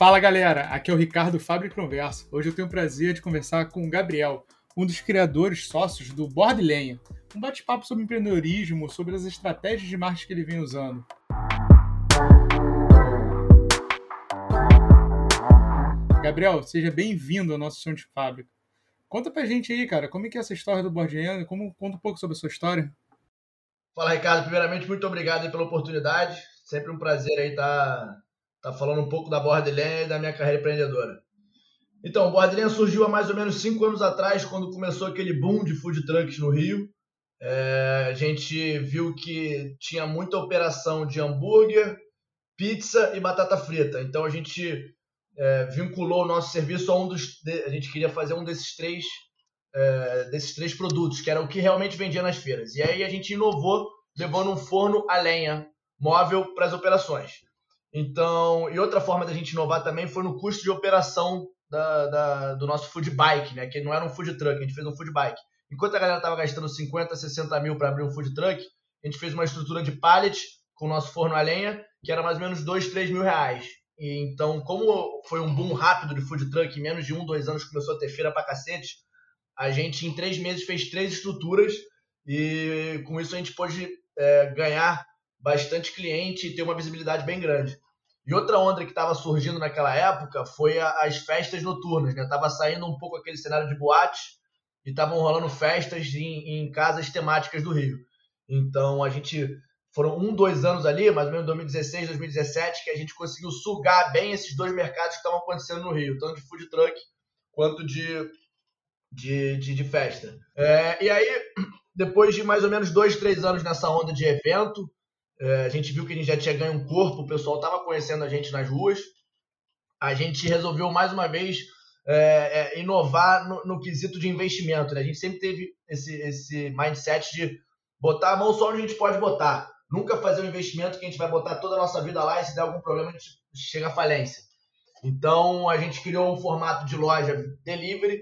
Fala galera, aqui é o Ricardo Fábrica Conversa. Hoje eu tenho o prazer de conversar com o Gabriel, um dos criadores sócios do Board Lenha. Um bate-papo sobre empreendedorismo, sobre as estratégias de marketing que ele vem usando. Gabriel, seja bem-vindo ao nosso chão de fábrica. Conta pra gente aí, cara, como é que é essa história do Board Lenha? Como, conta um pouco sobre a sua história. Fala, Ricardo. Primeiramente, muito obrigado pela oportunidade. Sempre um prazer aí estar tá falando um pouco da Borderlands e da minha carreira empreendedora. Então, Borderlands surgiu há mais ou menos cinco anos atrás, quando começou aquele boom de food trucks no Rio. É, a gente viu que tinha muita operação de hambúrguer, pizza e batata frita. Então, a gente é, vinculou o nosso serviço a um dos. A gente queria fazer um desses três, é, desses três produtos, que era o que realmente vendia nas feiras. E aí a gente inovou, levando um forno a lenha móvel para as operações. Então, e outra forma da gente inovar também foi no custo de operação da, da, do nosso food bike, né? Que não era um food truck, a gente fez um food bike. Enquanto a galera estava gastando 50, 60 mil para abrir um food truck, a gente fez uma estrutura de pallet com o nosso forno a lenha, que era mais ou menos 2, 3 mil reais. E, então, como foi um boom rápido de food truck, em menos de um, dois anos começou a ter feira para cacete, a gente em três meses fez três estruturas e com isso a gente pôde é, ganhar bastante cliente e ter uma visibilidade bem grande. E outra onda que estava surgindo naquela época foi a, as festas noturnas, né? Tava saindo um pouco aquele cenário de boate e estavam rolando festas em, em, casas temáticas do Rio. Então a gente foram um, dois anos ali, mais ou menos 2016, 2017, que a gente conseguiu sugar bem esses dois mercados que estavam acontecendo no Rio, tanto de food truck quanto de, de, de, de festa. É, e aí, depois de mais ou menos dois, três anos nessa onda de evento, a gente viu que a gente já tinha ganho um corpo, o pessoal estava conhecendo a gente nas ruas. A gente resolveu mais uma vez é, é, inovar no, no, quesito de investimento. Né? A gente sempre teve esse, esse mindset de botar a mão só onde a gente pode botar. Nunca fazer um investimento que a gente vai botar toda a nossa vida lá e se der algum problema a gente chega à falência. Então a gente criou um formato de loja delivery,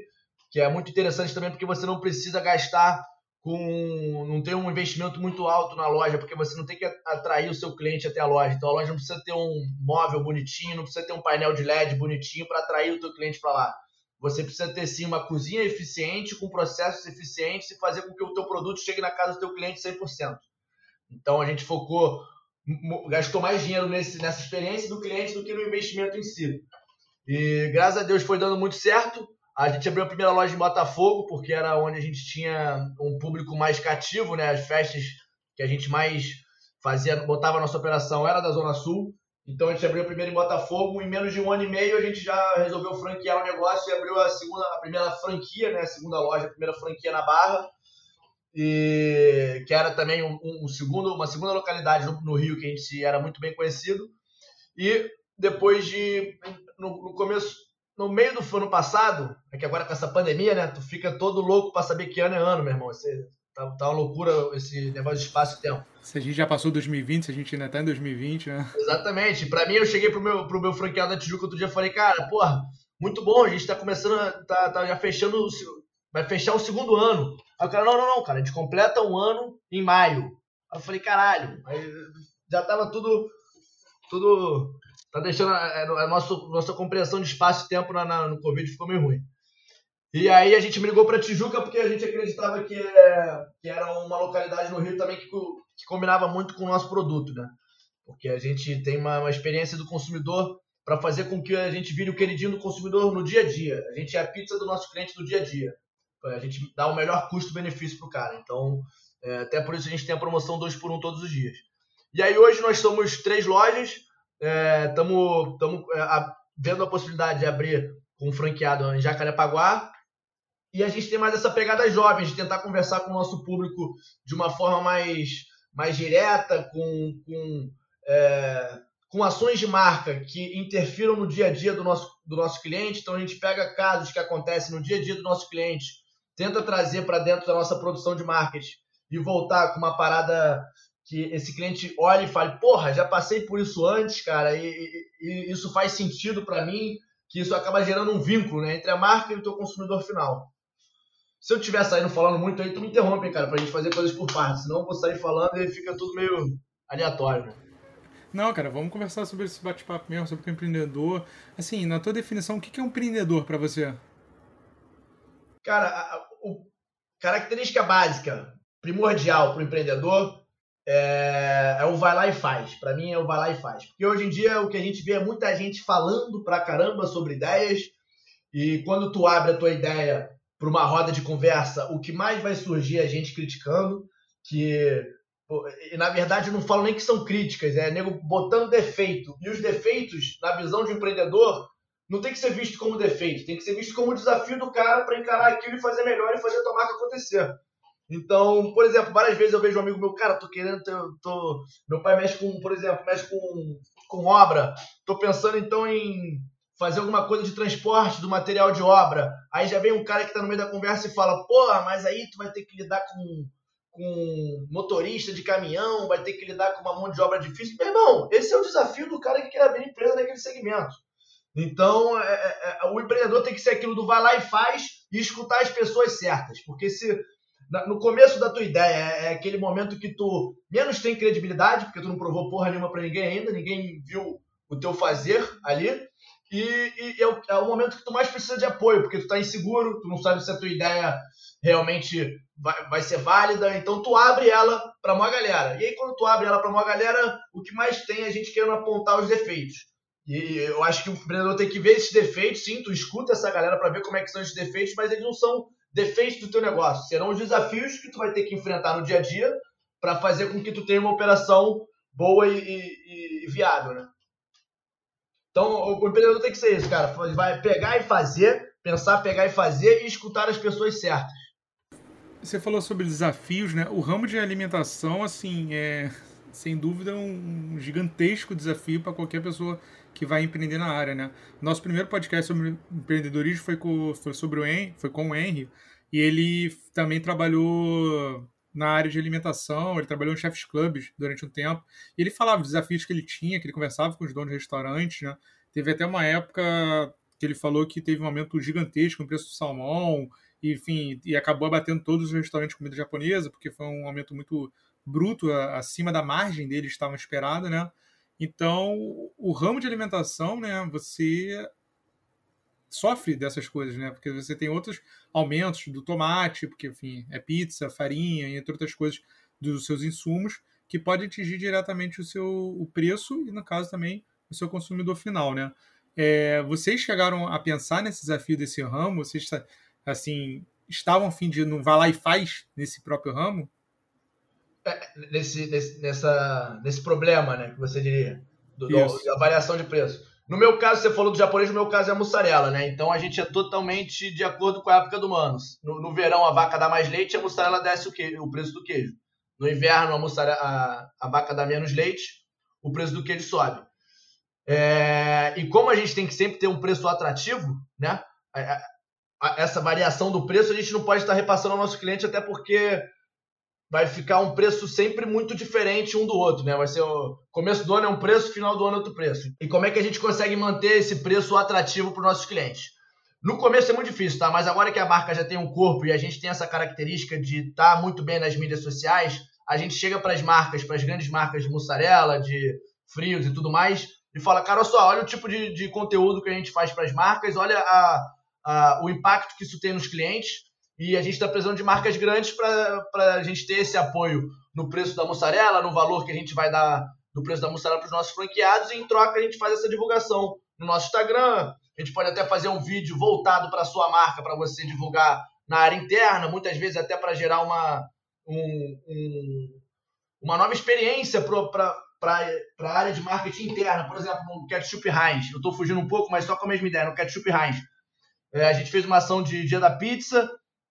que é muito interessante também porque você não precisa gastar com não ter um investimento muito alto na loja, porque você não tem que atrair o seu cliente até a loja. Então a loja não precisa ter um móvel bonitinho, não precisa ter um painel de LED bonitinho para atrair o teu cliente para lá. Você precisa ter sim uma cozinha eficiente, com processos eficientes e fazer com que o teu produto chegue na casa do teu cliente 100%. Então a gente focou, gastou mais dinheiro nesse, nessa experiência do cliente do que no investimento em si. E graças a Deus foi dando muito certo. A gente abriu a primeira loja em Botafogo, porque era onde a gente tinha um público mais cativo, né? As festas que a gente mais fazia, botava nossa operação era da Zona Sul. Então a gente abriu a primeira em Botafogo, em menos de um ano e meio a gente já resolveu franquear o negócio e abriu a segunda, a primeira franquia, né? A segunda loja, a primeira franquia na Barra. E que era também um, um segundo, uma segunda localidade no, no, Rio que a gente era muito bem conhecido. E depois de no, no começo no meio do ano passado, é que agora com essa pandemia, né? Tu fica todo louco para saber que ano é ano, meu irmão. Você, tá, tá uma loucura esse negócio de espaço e tempo. Se a gente já passou 2020, se a gente ainda tá em 2020, né? Exatamente. Para mim, eu cheguei pro meu, pro meu franqueado da Tijuca outro dia e falei, cara, porra, muito bom, a gente tá começando, tá, tá já fechando, vai fechar o segundo ano. Aí o cara, não, não, não, cara, a gente completa um ano em maio. Aí eu falei, caralho, aí já tava tudo, tudo tá deixando a, a, nossa, nossa compreensão de espaço e tempo na, na, no Covid ficou meio ruim. E aí a gente ligou para Tijuca porque a gente acreditava que, é, que era uma localidade no Rio também que, que combinava muito com o nosso produto, né? Porque a gente tem uma, uma experiência do consumidor para fazer com que a gente vire o queridinho do consumidor no dia a dia. A gente é a pizza do nosso cliente no dia a dia. A gente dá o melhor custo-benefício para o cara. Então, é, até por isso a gente tem a promoção 2 por 1 um todos os dias. E aí hoje nós somos três lojas, Estamos é, é, vendo a possibilidade de abrir com um franqueado em Jacarepaguá. E a gente tem mais essa pegada jovem, de tentar conversar com o nosso público de uma forma mais, mais direta, com, com, é, com ações de marca que interfiram no dia a dia do nosso, do nosso cliente. Então a gente pega casos que acontecem no dia a dia do nosso cliente, tenta trazer para dentro da nossa produção de marketing e voltar com uma parada que esse cliente olhe e fale, porra, já passei por isso antes, cara, e, e, e isso faz sentido para mim, que isso acaba gerando um vínculo né, entre a marca e o teu consumidor final. Se eu estiver saindo falando muito aí, tu me interrompe, cara, pra gente fazer coisas por partes, senão eu vou sair falando e fica tudo meio aleatório. Né? Não, cara, vamos conversar sobre esse bate-papo mesmo, sobre o que é empreendedor. Assim, na tua definição, o que é um empreendedor para você? Cara, a, a característica básica, primordial para o empreendedor é, é, o vai lá e faz. Para mim é o vai lá e faz. Porque hoje em dia o que a gente vê é muita gente falando pra caramba sobre ideias e quando tu abre a tua ideia para uma roda de conversa, o que mais vai surgir é a gente criticando, que e na verdade eu não falo nem que são críticas, é nego botando defeito. E os defeitos, na visão de um empreendedor, não tem que ser visto como defeito, tem que ser visto como desafio do cara para encarar aquilo e fazer melhor e fazer a tua marca acontecer. Então, por exemplo, várias vezes eu vejo um amigo meu, cara, tô querendo, tô, tô... meu pai mexe com, por exemplo, mexe com, com obra, tô pensando então em fazer alguma coisa de transporte do material de obra. Aí já vem um cara que tá no meio da conversa e fala, porra, mas aí tu vai ter que lidar com, com motorista de caminhão, vai ter que lidar com uma mão de obra difícil. Meu irmão, esse é o desafio do cara que quer abrir empresa naquele segmento. Então, é, é, é, o empreendedor tem que ser aquilo do vai lá e faz e escutar as pessoas certas. Porque se no começo da tua ideia é, é aquele momento que tu menos tem credibilidade, porque tu não provou porra nenhuma para ninguém ainda, ninguém viu o teu fazer ali. E, e é, o, é, o, momento que tu mais precisa de apoio, porque tu tá inseguro, tu não sabe se a tua ideia realmente vai, vai ser válida, então tu abre ela para uma galera. E aí quando tu abre ela para uma galera, o que mais tem é a gente querendo apontar os defeitos. E eu acho que o empreendedor tem que ver esses defeitos, sim, tu escuta essa galera para ver como é que são esses defeitos, mas eles não são defeitos do teu negócio, serão os desafios que tu vai ter que enfrentar no dia a dia para fazer com que tu tenha uma operação boa e, e, e viável, né? Então, o, empreendedor tem que ser isso, cara, vai pegar e fazer, pensar, pegar e fazer e escutar as pessoas certas. Você falou sobre desafios, né? O ramo de alimentação, assim, é sem dúvida um gigantesco desafio para qualquer pessoa que vai empreender na área, né? Nosso primeiro podcast sobre empreendedorismo foi com, foi sobre o Henry, foi com o Henry, e ele também trabalhou na área de alimentação, ele trabalhou em chefs clubs durante um tempo, e ele falava dos desafios que ele tinha, que ele conversava com os donos de restaurantes, né? Teve até uma época que ele falou que teve um aumento gigantesco no preço do salmão, e, enfim, e acabou abatendo todos os restaurantes de comida japonesa, porque foi um aumento muito bruto, acima da margem dele estavam esperada, né? Então, o ramo de alimentação, né, você sofre dessas coisas, né? Porque você tem outros aumentos do tomate, porque, enfim, é pizza, farinha, entre outras coisas dos seus insumos, que pode atingir diretamente o seu o preço e, no caso, também o seu consumidor final, né? É, vocês chegaram a pensar nesse desafio desse ramo? Vocês, assim, estavam a fim de não vá lá e faz nesse próprio ramo? É, nesse, nesse, nessa, nesse problema, né? Que você diria, do, do, da variação de preço. No meu caso, você falou do japonês, no meu caso é a mussarela, né? Então a gente é totalmente de acordo com a época do ano. No, no verão a vaca dá mais leite, a mussarela desce o, queijo, o preço do queijo. No inverno a, mussarela, a, a vaca dá menos leite, o preço do queijo sobe. É, e como a gente tem que sempre ter um preço atrativo, né? essa variação do preço a gente não pode estar repassando ao nosso cliente, até porque vai ficar um preço sempre muito diferente um do outro, né? Vai ser o começo do ano é um preço, final do ano é outro preço. E como é que a gente consegue manter esse preço atrativo para os nossos clientes? No começo é muito difícil, tá? Mas agora que a marca já tem um corpo e a gente tem essa característica de estar tá muito bem nas mídias sociais, a gente chega para as marcas, para as grandes marcas de mussarela, de frios e tudo mais, e fala, cara, olha só, olha o tipo de, de conteúdo que a gente faz para as marcas, olha a, a, o impacto que isso tem nos clientes e a gente está precisando de marcas grandes para a gente ter esse apoio no preço da mussarela, no valor que a gente vai dar do preço da mussarela para os nossos franqueados, e em troca a gente faz essa divulgação no nosso Instagram. A gente pode até fazer um vídeo voltado para a sua marca, para você divulgar na área interna, muitas vezes até para gerar uma, um, um, uma nova experiência para a área de marketing interna. Por exemplo, no Ketchup Heinz. Eu estou fugindo um pouco, mas só com a mesma ideia. No Ketchup Heinz, é, a gente fez uma ação de Dia da Pizza,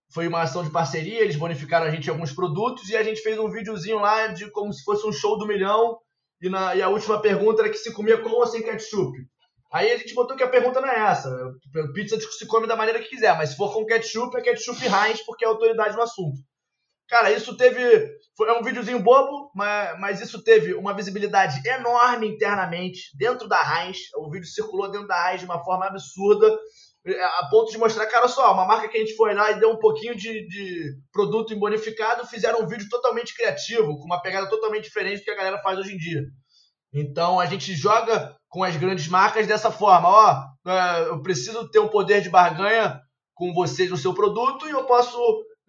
foi uma ação de parceria, eles bonificaram a gente em alguns produtos e a gente fez um videozinho lá de como se fosse um show do milhão. E, na, e a última pergunta era que se comia com ou sem ketchup. Aí a gente botou que a pergunta não é essa. Pizza se come da maneira que quiser, mas se for com ketchup, é ketchup Heinz, porque é autoridade no assunto. Cara, isso teve. Foi, é um videozinho bobo, mas, mas isso teve uma visibilidade enorme internamente, dentro da Heinz. O vídeo circulou dentro da Heinz de uma forma absurda a ponto de mostrar, cara, só, uma marca que a gente foi lá e deu um pouquinho de, de produto em bonificado, fizeram um vídeo totalmente criativo, com uma pegada totalmente diferente do que a galera faz hoje em dia. Então a gente joga com as grandes marcas dessa forma. Ó, é, eu preciso ter um poder de barganha com vocês no seu produto e eu posso,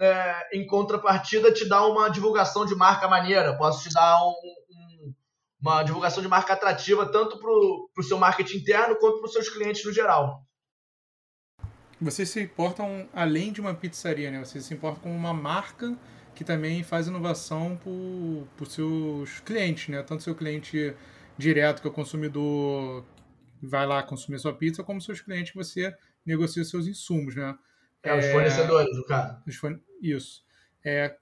é, em contrapartida, te dar uma divulgação de marca maneira. Posso te dar um, um, uma divulgação de marca atrativa tanto para o seu marketing interno quanto para os seus clientes no geral. Vocês se importam além de uma pizzaria, né? Vocês se importam com uma marca que também faz inovação para os seus clientes, né? Tanto seu cliente direto, que é o consumidor vai lá consumir sua pizza, como seus clientes que você negocia seus insumos, né? É, os fornecedores, no caso. Isso. É,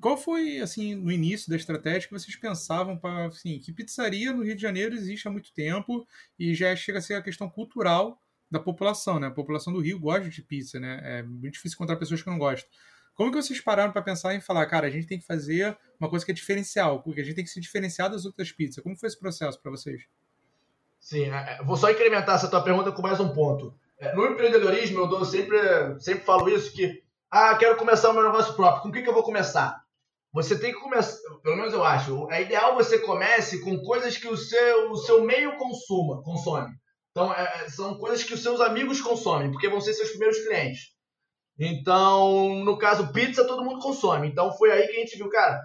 qual foi, assim, no início da estratégia que vocês pensavam para, assim, que pizzaria no Rio de Janeiro existe há muito tempo e já chega a ser a questão cultural da população, né? A população do Rio gosta de pizza, né? É muito difícil encontrar pessoas que não gostam. Como que vocês pararam para pensar em falar, cara, a gente tem que fazer uma coisa que é diferencial, porque a gente tem que se diferenciar das outras pizzas? Como foi esse processo para vocês? Sim, é, é, vou só incrementar essa tua pergunta com mais um ponto. É, no empreendedorismo, eu dou sempre, sempre falo isso, que, ah, quero começar o meu negócio próprio. Com o que, que eu vou começar? Você tem que começar, pelo menos eu acho, é ideal você comece com coisas que o seu, o seu meio consuma, consome. Então, é, são coisas que os seus amigos consomem, porque vão ser seus primeiros clientes. Então, no caso, pizza todo mundo consome. Então, foi aí que a gente viu, cara,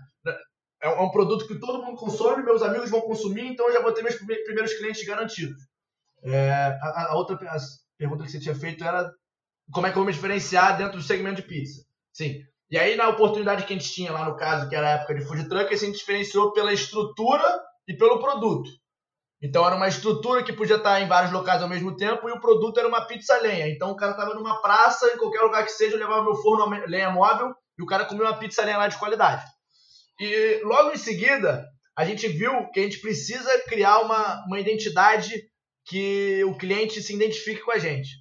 é um produto que todo mundo consome, meus amigos vão consumir, então eu já vou ter meus primeiros clientes garantidos. É, a, a, outra a pergunta que você tinha feito era como é que eu vou me diferenciar dentro do segmento de pizza. Sim. E aí, na oportunidade que a gente tinha lá no caso, que era a época de food truck, a gente diferenciou pela estrutura e pelo produto. Então era uma estrutura que podia estar em vários locais ao mesmo tempo e o produto era uma pizza lenha. Então o cara estava numa praça, em qualquer lugar que seja, eu levava meu forno a lenha móvel e o cara comia uma pizza lenha lá de qualidade. E logo em seguida, a gente viu que a gente precisa criar uma, uma identidade que o cliente se identifique com a gente.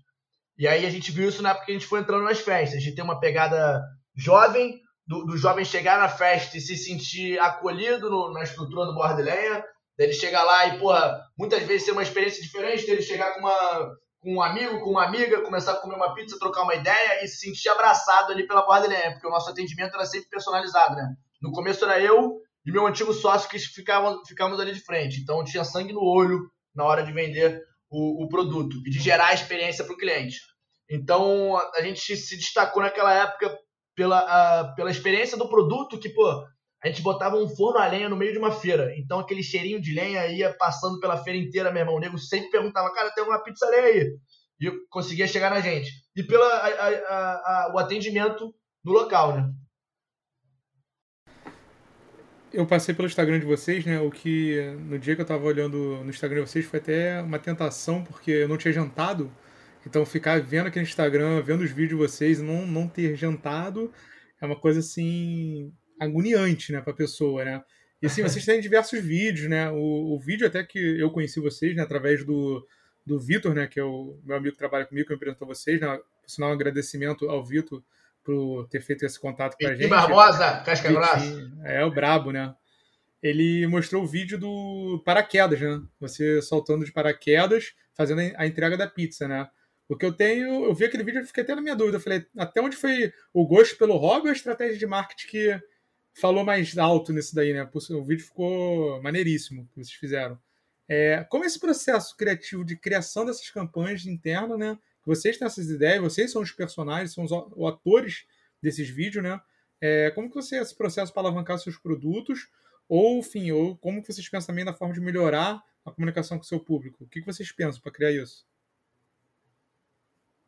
E aí a gente viu isso na época que a gente foi entrando nas festas. A gente tem uma pegada jovem, do, do jovem chegar na festa e se sentir acolhido no, na estrutura do Borderlands, dele chegar lá e, porra, muitas vezes ter uma experiência diferente, dele chegar com, uma, com um amigo, com uma amiga, começar a comer uma pizza, trocar uma ideia e se sentir abraçado ali pela borda dele, porque o nosso atendimento era sempre personalizado, né? No começo era eu e meu antigo sócio que ficavam, ficávamos ali de frente. Então tinha sangue no olho na hora de vender o, o produto e de gerar a experiência para o cliente. Então a gente se destacou naquela época pela, a, pela experiência do produto que, pô, a gente botava um forno a lenha no meio de uma feira. Então aquele cheirinho de lenha ia passando pela feira inteira, meu irmão. O nego sempre perguntava, cara, tem alguma pizza lenha aí? E conseguia chegar na gente. E pelo o atendimento no local, né? Eu passei pelo Instagram de vocês, né? O que no dia que eu tava olhando no Instagram de vocês foi até uma tentação, porque eu não tinha jantado. Então ficar vendo aqui no Instagram, vendo os vídeos de vocês e não, não ter jantado é uma coisa assim agoniante, né, para a pessoa, né? E assim, vocês têm diversos vídeos, né? O, o vídeo até que eu conheci vocês, né, através do, do Vitor, né, que é o meu amigo que trabalha comigo, que me apresentou vocês, né? Por sinal, um agradecimento ao Vitor por ter feito esse contato com a gente. Barbosa, casca grossa. É, o brabo, né? Ele mostrou o vídeo do paraquedas, né? Você soltando de paraquedas, fazendo a entrega da pizza, né? O que eu tenho, eu vi aquele vídeo e fiquei até na minha dúvida. Eu falei, até onde foi o gosto pelo hobby ou a estratégia de marketing que falou mais alto nisso daí, né? O vídeo ficou maneiríssimo que vocês fizeram. É, como esse processo criativo de criação dessas campanhas internas, né? Vocês têm essas ideias, vocês são os personagens, são os atores desses vídeos, né? É, como que você esse processo para alavancar seus produtos? Ou, enfim, ou como que vocês pensam também na forma de melhorar a comunicação com o seu público? O que, que vocês pensam para criar isso?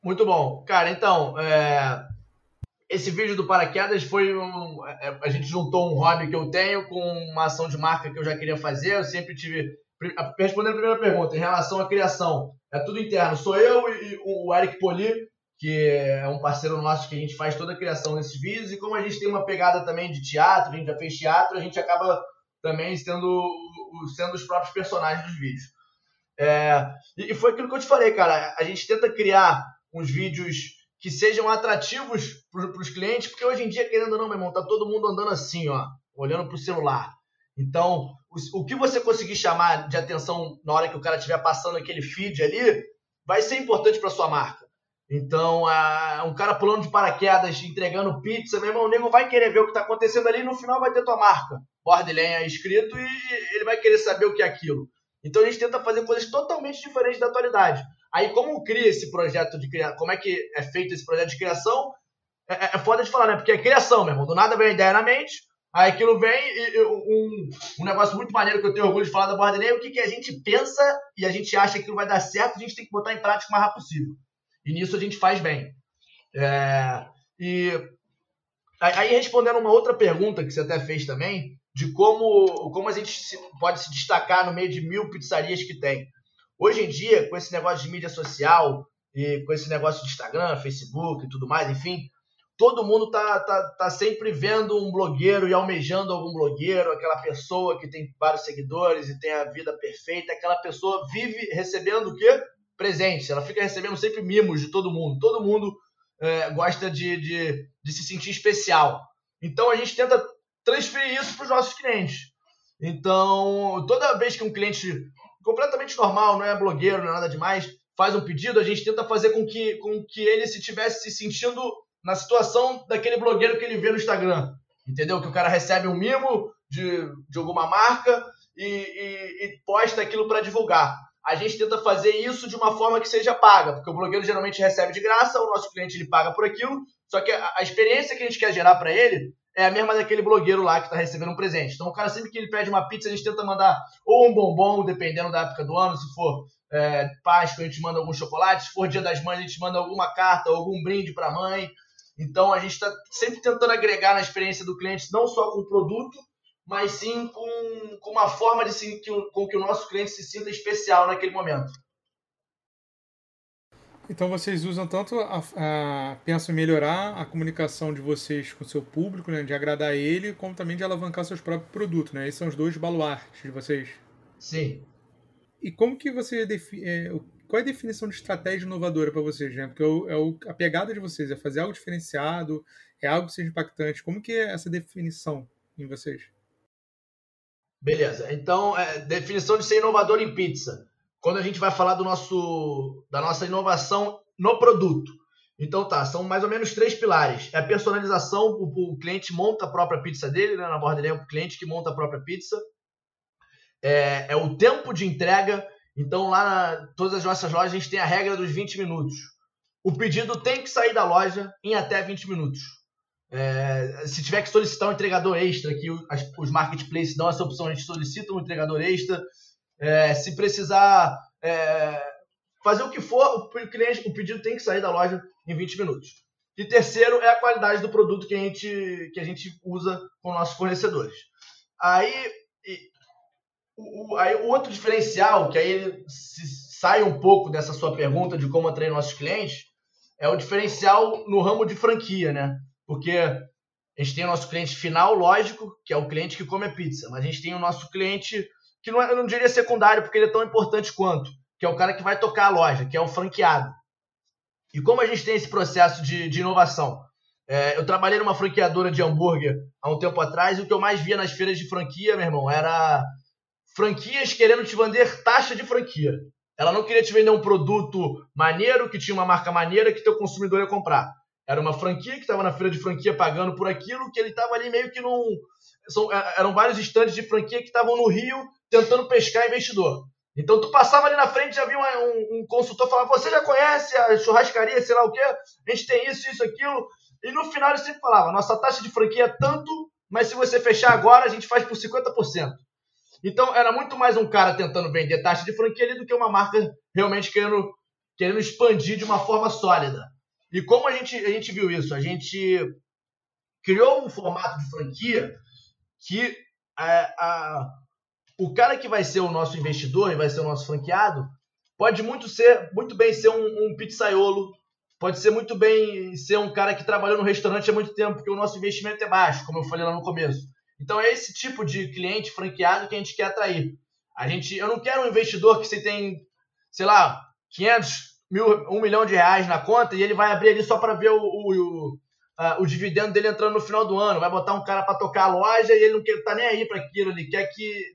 Muito bom. Cara, então, é, esse vídeo do paraquedas foi um. É, a gente juntou um hobby que eu tenho com uma ação de marca que eu já queria fazer. Eu sempre tive. Respondendo a primeira pergunta, em relação à criação, é tudo interno. Sou eu e o Eric Poli, que é um parceiro nosso que a gente faz toda a criação desses vídeos. E como a gente tem uma pegada também de teatro, a gente já fez teatro, a gente acaba também sendo, sendo os próprios personagens dos vídeos. É, e foi aquilo que eu te falei, cara. A gente tenta criar uns vídeos que sejam atrativos para os clientes, porque hoje em dia, querendo ou não, meu irmão, tá todo mundo andando assim, ó, olhando para o celular. Então, o, o, que você conseguir chamar de atenção na hora que o cara estiver passando aquele feed ali, vai ser importante para sua marca. Então, uh, um cara pulando de paraquedas, entregando pizza, meu irmão, o nego vai querer ver o que está acontecendo ali e no final vai ter tua marca, Borderlands escrito, e ele vai querer saber o que é aquilo. Então a gente tenta fazer coisas totalmente diferentes da atualidade. Aí, como cria esse projeto de criação, como é que é feito esse projeto de criação, é, é, é foda de falar, né? Porque é criação, meu irmão. Do nada vem a ideia na mente, aí aquilo vem e, um, um negócio muito maneiro que eu tenho orgulho de falar da Borderlands é o que, que a gente pensa e a gente acha que aquilo vai dar certo, a gente tem que botar em prática o mais rápido possível. E nisso a gente faz bem. É, e aí, respondendo uma outra pergunta que você até fez também, de como, como a gente pode se destacar no meio de mil pizzarias que tem. Hoje em dia, com esse negócio de mídia social e com esse negócio de Instagram, Facebook e tudo mais, enfim, todo mundo tá, tá, tá sempre vendo um blogueiro e almejando algum blogueiro, aquela pessoa que tem vários seguidores e tem a vida perfeita, aquela pessoa vive recebendo o quê? Presente. Ela fica recebendo sempre mimos de todo mundo. Todo mundo é, gosta de, de, de se sentir especial. Então a gente tenta transferir isso para os nossos clientes. Então, toda vez que um cliente completamente normal, não é blogueiro, não é nada demais, faz um pedido, a gente tenta fazer com que, com que ele se tivesse se sentindo na situação daquele blogueiro que ele vê no Instagram. Entendeu? Que o cara recebe um mimo de, de alguma marca e, e, e posta aquilo para divulgar. A gente tenta fazer isso de uma forma que seja paga, porque o blogueiro geralmente recebe de graça, o nosso cliente ele paga por aquilo, só que a, a experiência que a gente quer gerar para ele é a mesma daquele blogueiro lá que está recebendo um presente. Então, o cara, sempre que ele pede uma pizza, a gente tenta mandar ou um bombom, dependendo da época do ano. Se for é, Páscoa, a gente manda algum chocolate. Se for Dia das Mães, a gente manda alguma carta, algum brinde para a mãe. Então, a gente está sempre tentando agregar na experiência do cliente, não só com o produto, mas sim com, com uma forma de com que o nosso cliente se sinta especial naquele momento. Então vocês usam tanto a, a, pensam em melhorar a comunicação de vocês com o seu público, né, de agradar ele, como também de alavancar seus próprios produtos, né? Esses são os dois baluartes de vocês. Sim. E como que você define, é, qual é a definição de estratégia inovadora para vocês, né? Porque é, o, é o, a pegada de vocês é fazer algo diferenciado, é algo que seja impactante. Como que é essa definição em vocês? Beleza. Então, é, definição de ser inovador em pizza quando a gente vai falar do nosso, da nossa inovação no produto. Então tá, são mais ou menos três pilares. É a personalização, o, o cliente monta a própria pizza dele, né? na borda é o cliente que monta a própria pizza. É, é o tempo de entrega. Então lá na todas as nossas lojas a gente tem a regra dos 20 minutos. O pedido tem que sair da loja em até 20 minutos. É, se tiver que solicitar um entregador extra, que os, os marketplaces dão essa opção, a gente solicita um entregador extra. É, se precisar é, fazer o que for, o cliente, o pedido tem que sair da loja em 20 minutos. E terceiro é a qualidade do produto que a gente, que a gente usa com nossos fornecedores. Aí, o, aí o outro diferencial, que aí ele sai um pouco dessa sua pergunta de como atrair nossos clientes, é o diferencial no ramo de franquia, né? Porque a gente tem o nosso cliente final, lógico, que é o cliente que come a pizza, mas a gente tem o nosso cliente que não é, eu não diria secundário, porque ele é tão importante quanto, que é o cara que vai tocar a loja, que é o franqueado. E como a gente tem esse processo de, de inovação? É, eu trabalhei numa franqueadora de hambúrguer há um tempo atrás, e o que eu mais via nas feiras de franquia, meu irmão, era franquias querendo te vender taxa de franquia. Ela não queria te vender um produto maneiro, que tinha uma marca maneira, que teu consumidor ia comprar. Era uma franquia que estava na feira de franquia pagando por aquilo, que ele estava ali meio que num. São, é, eram vários estandes de franquia que estavam no Rio tentando pescar investidor. Então tu passava ali na frente, já viu um, um consultor falando, você já conhece a churrascaria, sei lá o quê, a gente tem isso, isso, aquilo. E no final ele sempre falava, nossa taxa de franquia é tanto, mas se você fechar agora, a gente faz por 50%. Então era muito mais um cara tentando vender taxa de franquia ali do que uma marca realmente querendo, querendo expandir de uma forma sólida. E como a gente, a gente viu isso? A gente criou um formato de franquia que é, a, o cara que vai ser o nosso investidor e vai ser o nosso franqueado pode muito ser muito bem ser um, um pizzaiolo, pode ser muito bem ser um cara que trabalhou no restaurante há muito tempo, porque o nosso investimento é baixo, como eu falei lá no começo. Então é esse tipo de cliente franqueado que a gente quer atrair. A gente, eu não quero um investidor que você tem, sei lá, 500 mil, um milhão de reais na conta e ele vai abrir ali só para ver o, o, o, uh, o dividendo dele entrando no final do ano. Vai botar um cara para tocar a loja e ele não quer, tá nem aí para aquilo. Ele quer que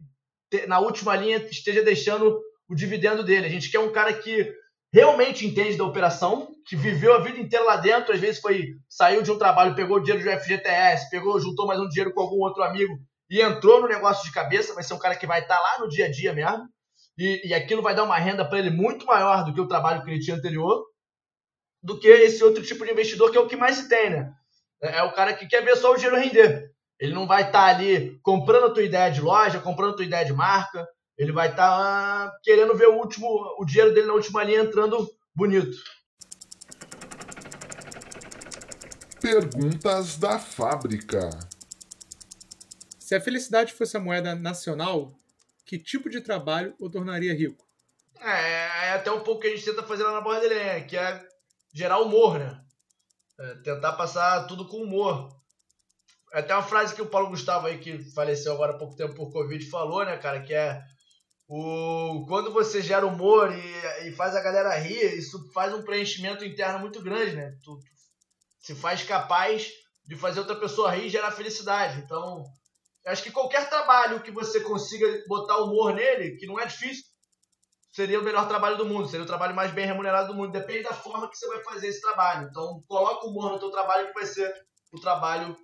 na última linha esteja deixando o dividendo dele. A gente quer um cara que realmente entende da operação, que viveu a vida inteira lá dentro, às vezes foi saiu de um trabalho, pegou o dinheiro do FGTS, pegou, juntou mais um dinheiro com algum outro amigo e entrou no negócio de cabeça, vai ser um cara que vai estar tá lá no dia a dia mesmo, e, e aquilo vai dar uma renda para ele muito maior do que o trabalho que ele tinha anterior, do que esse outro tipo de investidor que é o que mais se tem, né? É, é o cara que quer ver só o dinheiro render. Ele não vai estar tá ali comprando a tua ideia de loja, comprando a tua ideia de marca, ele vai estar tá, querendo ver o último, o dinheiro dele na última linha entrando bonito. Perguntas da fábrica. Se a felicidade fosse a moeda nacional, que tipo de trabalho o tornaria rico? É, é até um pouco que a gente tenta fazer lá na borda dele, né? que é gerar humor, né? É, tentar passar tudo com humor. Até uma frase que o Paulo Gustavo aí, que faleceu agora há pouco tempo por Covid, falou, né, cara? Que é o, quando você gera humor e, e faz a galera rir, isso faz um preenchimento interno muito grande, né? Tu, tu se faz capaz de fazer outra pessoa rir e gerar felicidade. Então, acho que qualquer trabalho que você consiga botar humor nele, que não é difícil, seria o melhor trabalho do mundo, seria o trabalho mais bem remunerado do mundo. Depende da forma que você vai fazer esse trabalho. Então, coloca humor no teu trabalho que vai ser o trabalho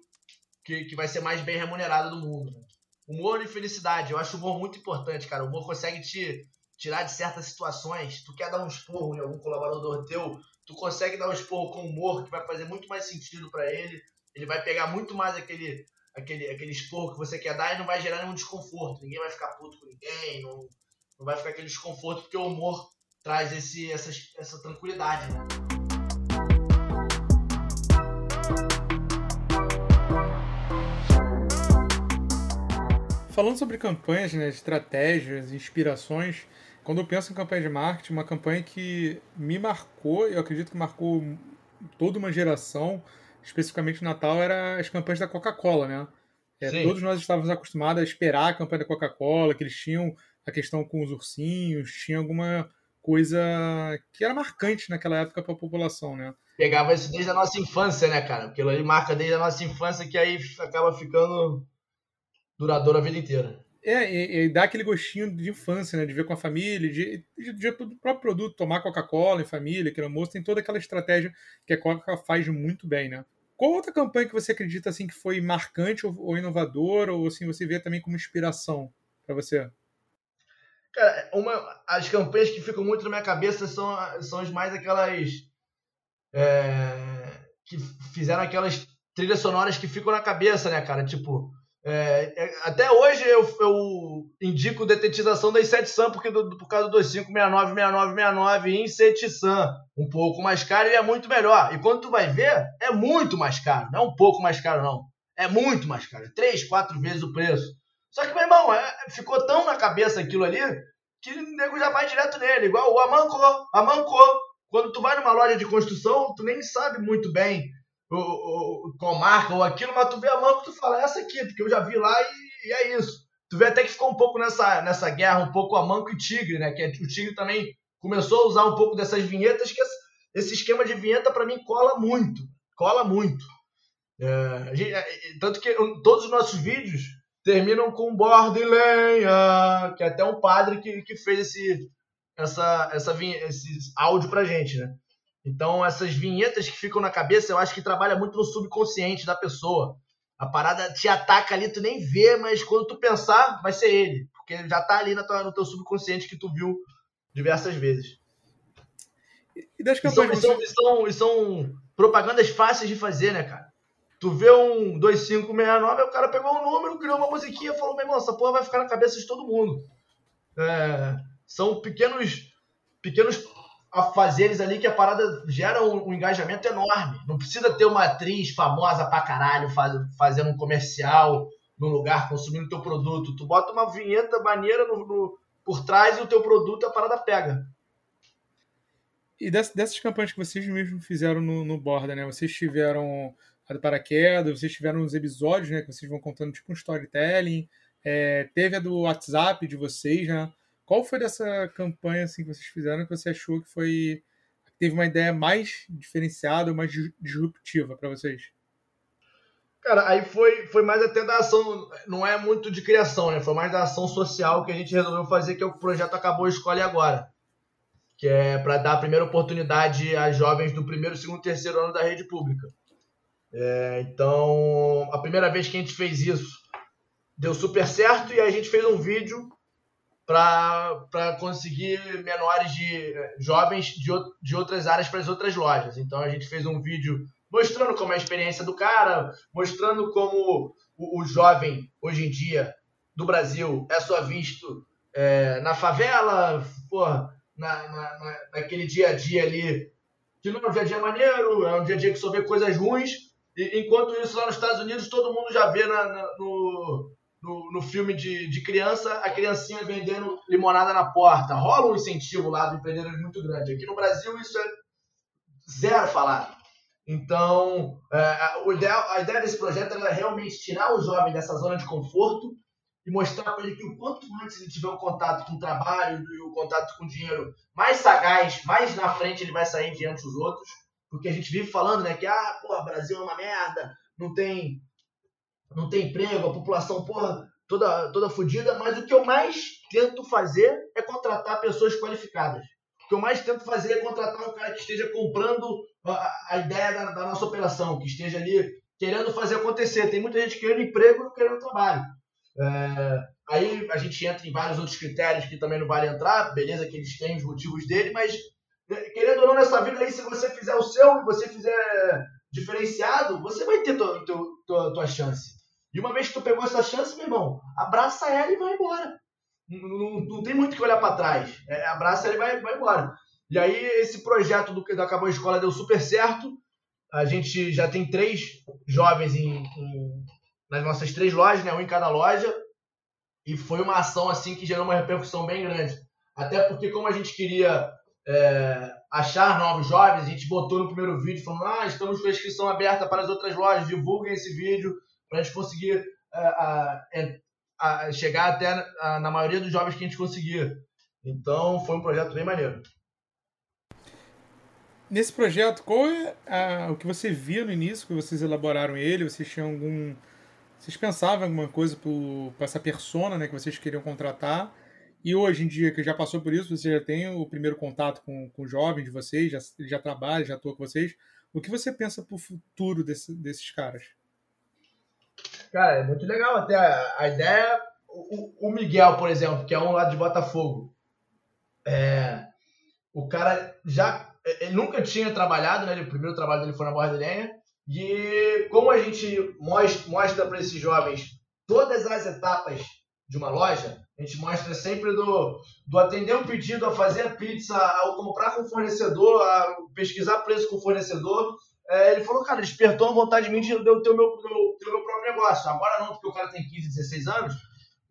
que, que vai ser mais bem remunerado do mundo. Né? Humor e felicidade. Eu acho o humor muito importante, cara. O humor consegue te tirar de certas situações. Tu quer dar um esporro em algum colaborador teu, tu consegue dar um esporro com humor que vai fazer muito mais sentido para ele. Ele vai pegar muito mais aquele, aquele, aquele esporro que você quer dar e não vai gerar nenhum desconforto. Ninguém vai ficar puto com ninguém, não, não vai ficar aquele desconforto, porque o humor traz esse, essa, essa tranquilidade. Né? Falando sobre campanhas, né, estratégias, inspirações, quando eu penso em campanha de marketing, uma campanha que me marcou, eu acredito que marcou toda uma geração, especificamente no Natal, era as campanhas da Coca-Cola, né? É, todos nós estávamos acostumados a esperar a campanha da Coca-Cola, que eles tinham a questão com os ursinhos, tinha alguma coisa que era marcante naquela época para a população, né? Pegava isso desde a nossa infância, né, cara? Porque ele marca desde a nossa infância que aí acaba ficando duradouro a vida inteira. É, e, e, dá aquele gostinho de infância, né? De ver com a família, de, de, de do próprio produto, tomar Coca-Cola em família, aquele almoço, tem toda aquela estratégia que a Coca faz muito bem, né? Qual outra campanha que você acredita assim que foi marcante ou, ou inovadora, ou assim você vê também como inspiração para você? Cara, uma, as campanhas que ficam muito na minha cabeça são, são as mais aquelas é, que fizeram aquelas trilhas sonoras que ficam na cabeça, né, cara? Tipo, é, é, até hoje eu, eu indico detetização da i7 porque do, por causa do 2569, 69, em Setisan. Um pouco mais caro e é muito melhor. E quando tu vai ver, é muito mais caro. Não é um pouco mais caro, não. É muito mais caro. É três, quatro vezes o preço. Só que, meu irmão, é, ficou tão na cabeça aquilo ali que o nego já vai direto nele. Igual o Amanco. Amanco. Quando tu vai numa loja de construção, tu nem sabe muito bem ou, ou, marca ou aquilo, mas tu vê a mão que tu fala, é essa aqui, porque eu já vi lá e, e, é isso. Tu vê até que ficou um pouco nessa, nessa guerra, um pouco a Manco e Tigre, né? Que é, o Tigre também começou a usar um pouco dessas vinhetas, que esse esquema de vinheta para mim cola muito. Cola muito. É, gente, é, tanto que todos os nossos vídeos terminam com borda e lenha, que é até um padre que, que fez esse, essa, essa, esse áudio pra gente, né? Então, essas vinhetas que ficam na cabeça, eu acho que trabalha muito no subconsciente da pessoa. A parada te ataca ali, tu nem vê, mas quando tu pensar, vai ser ele. Porque já tá ali tua, no teu subconsciente que tu viu diversas vezes. E das campanhas... E são, e são, e são propagandas fáceis de fazer, né, cara? Tu vê um 2569, o cara pegou um número, criou uma musiquinha e falou, meu irmão, essa porra vai ficar na cabeça de todo mundo. É, são pequenos, pequenos afazeres ali que a parada gera um, um, engajamento enorme. Não precisa ter uma atriz famosa pra caralho faz, fazendo um comercial no lugar, consumindo teu produto. Tu bota uma vinheta maneira no, no, por trás e o teu produto a parada pega. E dessas, dessas campanhas que vocês mesmos fizeram no, no Borda, né? Vocês tiveram a do Paraquedas, vocês tiveram uns episódios, né? Que vocês vão contando tipo um storytelling. É, teve a do WhatsApp de vocês, né? Qual foi dessa campanha assim, que vocês fizeram que você achou que foi teve uma ideia mais diferenciada, mais disruptiva para vocês? Cara, aí foi, foi mais até da ação, não é muito de criação, né? Foi mais da ação social que a gente resolveu fazer, que é o projeto Acabou a Escola Agora. que é para dar a primeira oportunidade a jovens do primeiro, segundo, terceiro ano da rede pública. É, então, a primeira vez que a gente fez isso deu super certo e a gente fez um vídeo para conseguir menores de jovens de, de outras áreas para as outras lojas. Então a gente fez um vídeo mostrando como é a experiência do cara, mostrando como o, o jovem hoje em dia do Brasil é só visto é, na favela, porra, na, na, naquele dia a dia ali, que não é um dia a dia maneiro, é um dia a dia que só vê coisas ruins, e, enquanto isso lá nos Estados Unidos todo mundo já vê na, na, no, no, no, filme de, de criança a criancinha vendendo limonada na porta. Rola um incentivo lá do empreendedor muito grande. Aqui no Brasil isso é zero falado. Então, é, o ideal, a ideia desse projeto é realmente tirar o jovem dessa zona de conforto e mostrar para ele que o quanto antes ele tiver o um contato com o trabalho e o contato com o dinheiro mais sagaz, mais na frente ele vai sair diante dos outros, porque a gente vive falando, né, que ah, porra, Brasil é uma merda, não tem não tem emprego, a população, porra, toda toda fodida, mas o que eu mais tento fazer é contratar pessoas qualificadas. O que eu mais tento fazer é contratar um cara que esteja comprando a, a ideia da, da nossa operação, que esteja ali querendo fazer acontecer. Tem muita gente querendo emprego e querendo trabalho. É, aí a gente entra em vários outros critérios que também não vale entrar, beleza que eles têm os motivos dele, mas é, querendo ou não nessa vida aí, se você fizer o seu você fizer diferenciado, você vai ter tua, tua, tua, tua chance. E uma vez que tu pegou essa chance, meu irmão, abraça ela e vai embora. Não, não, não tem muito que olhar para trás. É, abraça ela e vai, vai embora. E aí esse projeto do que acabou a escola deu super certo. A gente já tem três jovens em, em nas nossas três lojas, né? Um em cada loja. E foi uma ação assim que gerou uma repercussão bem grande. Até porque como a gente queria é, achar novos jovens, a gente botou no primeiro vídeo falando, ah, estamos com a inscrição aberta para as outras lojas, divulguem esse vídeo para a gente conseguir é, a, a, a chegar até a, na maioria dos jovens que a gente conseguir. Então foi um projeto bem maneiro. Nesse projeto, qual é o que você via no início, que vocês elaboraram ele? Vocês tinham algum vocês pensavam em alguma coisa para essa persona né, que vocês queriam contratar? E hoje em dia, que já passou por isso, você já tem o primeiro contato com, com o jovem de vocês, já, já trabalha, já atua com vocês. O que você pensa para o futuro desse, desses caras? Cara, é muito legal até a, ideia. O, o, Miguel, por exemplo, que é um lá de Botafogo, é, o cara já. Ele nunca tinha trabalhado, né? O primeiro trabalho dele foi na Borda de Lenha. E como a gente mostra para esses jovens todas as etapas de uma loja, a gente mostra sempre do, do atender um pedido, a fazer a pizza, ao comprar com o fornecedor, a pesquisar preço com o fornecedor. É, ele falou, cara, despertou a vontade de mim de eu ter o meu, meu, ter o meu próprio negócio. Agora não, porque o cara tem 15, 16 anos,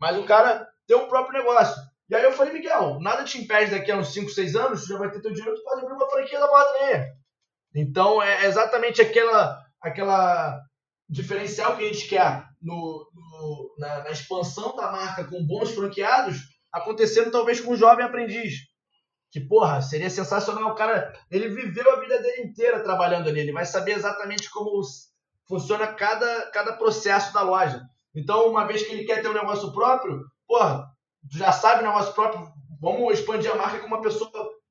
mas o cara tem um próprio negócio. E aí eu falei, Miguel, nada te impede daqui a uns 5, 6 anos, tu já vai ter teu dinheiro, tu pode abrir uma franquia da Borda Então é exatamente aquela aquela diferencial que a gente quer no, no na, na, expansão da marca com bons franqueados, acontecendo talvez com um jovem aprendiz. Que, porra, seria sensacional. O cara, ele viveu a vida dele inteira trabalhando ali. Ele vai saber exatamente como funciona cada, cada processo da loja. Então, uma vez que ele quer ter um negócio próprio, porra, já sabe o negócio próprio, vamos expandir a marca com uma pessoa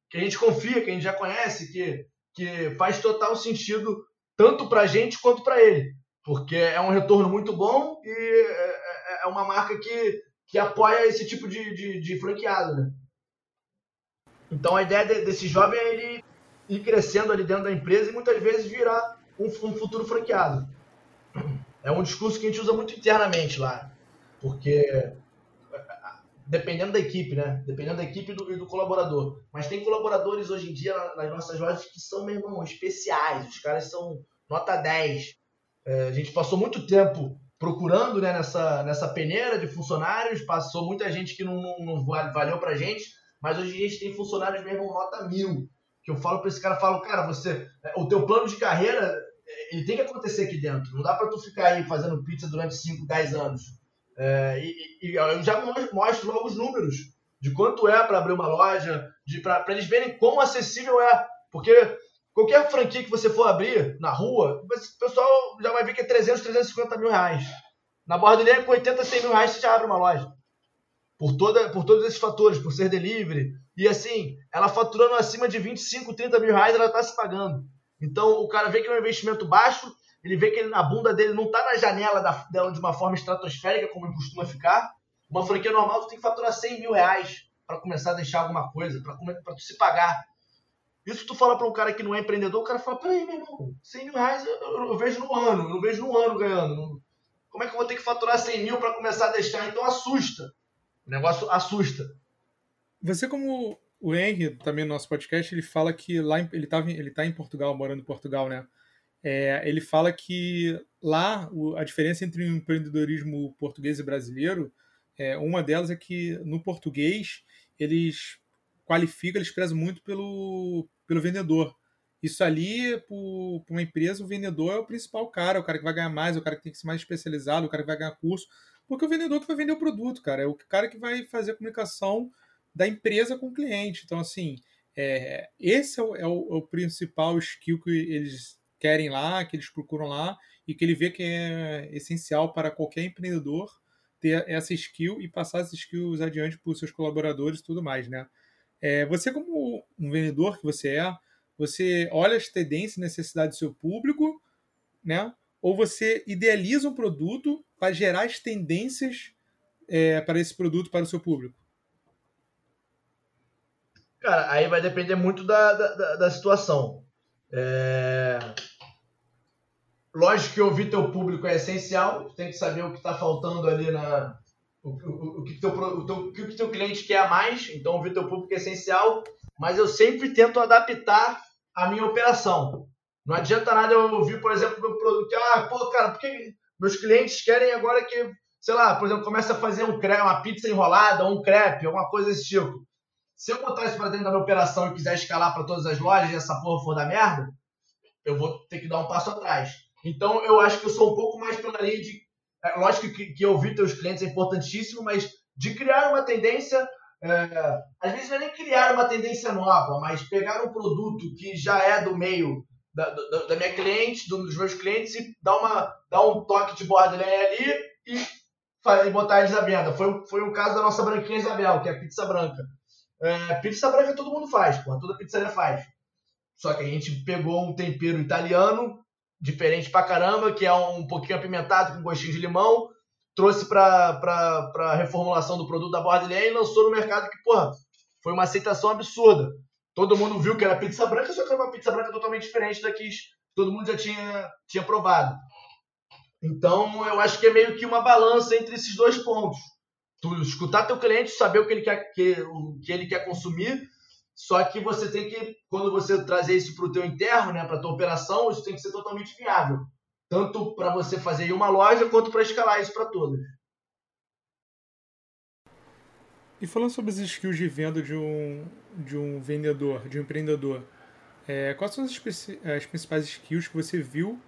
que a gente confia, que a gente já conhece, que, que faz total sentido tanto para a gente quanto para ele, porque é um retorno muito bom e é, é, é uma marca que, que apoia esse tipo de, de, de franqueado. Né? Então a ideia desse jovem é ele ir crescendo ali dentro da empresa e muitas vezes virar um, um futuro franqueado. É um discurso que a gente usa muito internamente lá, porque dependendo da equipe, né? Dependendo da equipe e do, do, colaborador. Mas tem colaboradores hoje em dia nas nossas lojas que são, meu irmão, especiais. Os caras são nota 10. É, a gente passou muito tempo procurando né, nessa, nessa peneira de funcionários, passou muita gente que não, não, não valeu pra gente, mas hoje a gente tem funcionários mesmo nota mil. Que eu falo para esse cara, falo, cara, você, é, o teu plano de carreira, é, ele tem que acontecer aqui dentro. Não dá para tu ficar aí fazendo pizza durante 5, 10 anos é, e, e, eu já mostro logo os números de quanto é para abrir uma loja, para eles verem quão acessível é. Porque qualquer franquia que você for abrir na rua, o pessoal já vai ver que é 300, 350 mil reais. Na borda dele, com 80, 100 mil reais, você já abre uma loja. Por, toda, por todos esses fatores, por ser delivery, E assim, ela faturando acima de 25, 30 mil reais, ela está se pagando. Então o cara vê que é um investimento baixo, ele vê que ele, bunda dele não está na janela da, dela de uma forma estratosférica, como ele costuma ficar. Uma franquia normal, tu tem que faturar 100 mil reais para começar a deixar alguma coisa, para tu se pagar. Isso tu fala para um cara que não é empreendedor, o cara fala, peraí, meu irmão, 100 mil reais eu, eu, eu vejo no ano, eu vejo no ano ganhando. Como é que eu vou ter que faturar 100 mil para começar a deixar? Então assusta. O negócio assusta. Você, como o Henry, também no nosso podcast, ele fala que lá ele, tava, ele tá em Portugal, morando em Portugal, né? É, ele fala que lá o, a diferença entre o empreendedorismo português e brasileiro, é, uma delas é que no português eles qualificam, eles prezam muito pelo, pelo vendedor. Isso ali, para uma empresa, o vendedor é o principal cara, o cara que vai ganhar mais, o cara que tem que ser mais especializado, o cara que vai ganhar curso. Porque o vendedor que vai vender o produto, cara, é o cara que vai fazer a comunicação da empresa com o cliente. Então, assim, é, esse é o, é, o, é o, principal skill que eles querem lá, que eles procuram lá, e que ele vê que é essencial para qualquer empreendedor ter essa skill e passar essas skills adiante para os seus colaboradores e tudo mais, né? É, você, como um vendedor que você é, você olha as tendências e necessidades do seu público, né? Ou você idealiza um produto para gerar as tendências é, para esse produto para o seu público? Cara, aí vai depender muito da, da, da situação. É... Lógico que ouvir teu público é essencial, tem que saber o que está faltando ali na. O, o, o, que teu, o, teu, o que teu cliente quer a mais, então ouvir teu público é essencial, mas eu sempre tento adaptar a minha operação. Não adianta nada eu ouvir, por exemplo, meu produto, ah, pô, cara, porque meus clientes querem agora que, sei lá, por exemplo, começa a fazer um crepe, uma pizza enrolada, um crepe, alguma coisa desse tipo. Se eu botar isso para dentro da minha operação e quiser escalar para todas as lojas e essa porra for da merda, eu vou ter que dar um passo atrás. Então, eu acho que eu sou um pouco mais pela linha de. É, lógico que, que ouvir teus clientes é importantíssimo, mas de criar uma tendência. É, às vezes não é nem criar uma tendência nova, mas pegar um produto que já é do meio da, da, da minha cliente, dos meus clientes, e dar, uma, dar um toque de borderline ali e, e botar eles à venda. Foi, foi o caso da nossa branquinha Isabel, que é a pizza branca. É, pizza branca todo mundo faz, pô, toda pizzaria faz. Só que a gente pegou um tempero italiano, diferente pra caramba, que é um pouquinho apimentado, com gostinho de limão, trouxe pra, pra, pra reformulação do produto da Bordelém e lançou no mercado que, porra, foi uma aceitação absurda. Todo mundo viu que era pizza branca, só que era uma pizza branca totalmente diferente da que todo mundo já tinha, tinha provado. Então, eu acho que é meio que uma balança entre esses dois pontos tu escutar teu cliente, saber o que ele quer, que, o que ele quer consumir, só que você tem que, quando você trazer isso para o teu interno, né, para tua operação, isso tem que ser totalmente viável. Tanto para você fazer em uma loja, quanto para escalar isso para todas. E falando sobre as skills de venda de um, de um vendedor, de um empreendedor, é, quais são as, as, principais skills que você viu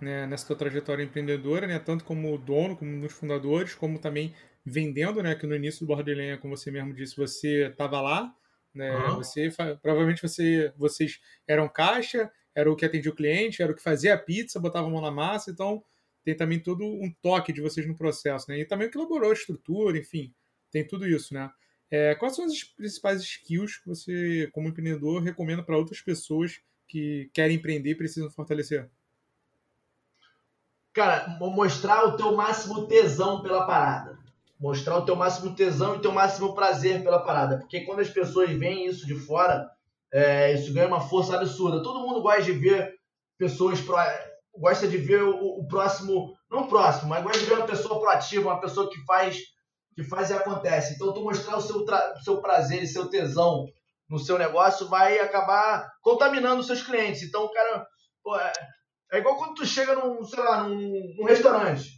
né, nessa tua trajetória empreendedora, né, tanto como dono, como nos fundadores, como também vendendo, né? Que no início do Borderlands, como você mesmo disse, você estava lá, né? Uhum. Você provavelmente você, vocês eram caixa, era o que atendia o cliente, era o que fazia a pizza, botava a mão na massa, então tem também todo um toque de vocês no processo, né? E também o que elaborou a estrutura, enfim, tem tudo isso, né? É, quais são as principais skills que você, como empreendedor, recomenda para outras pessoas que querem empreender e precisam fortalecer? Cara, mostrar o teu máximo tesão pela parada mostrar o teu máximo tesão e o teu máximo prazer pela parada. Porque quando as pessoas veem isso de fora, é, isso ganha uma força absurda. Todo mundo gosta de ver pessoas pro, gosta de ver o, o, próximo, não o próximo, mas gosta de ver uma pessoa proativa, uma pessoa que faz que faz e acontece. Então tu mostrar o seu, o seu prazer e seu tesão no seu negócio vai acabar contaminando os seus clientes. Então, cara, pô, é, é, igual quando tu chega num, sei lá, num, num restaurante.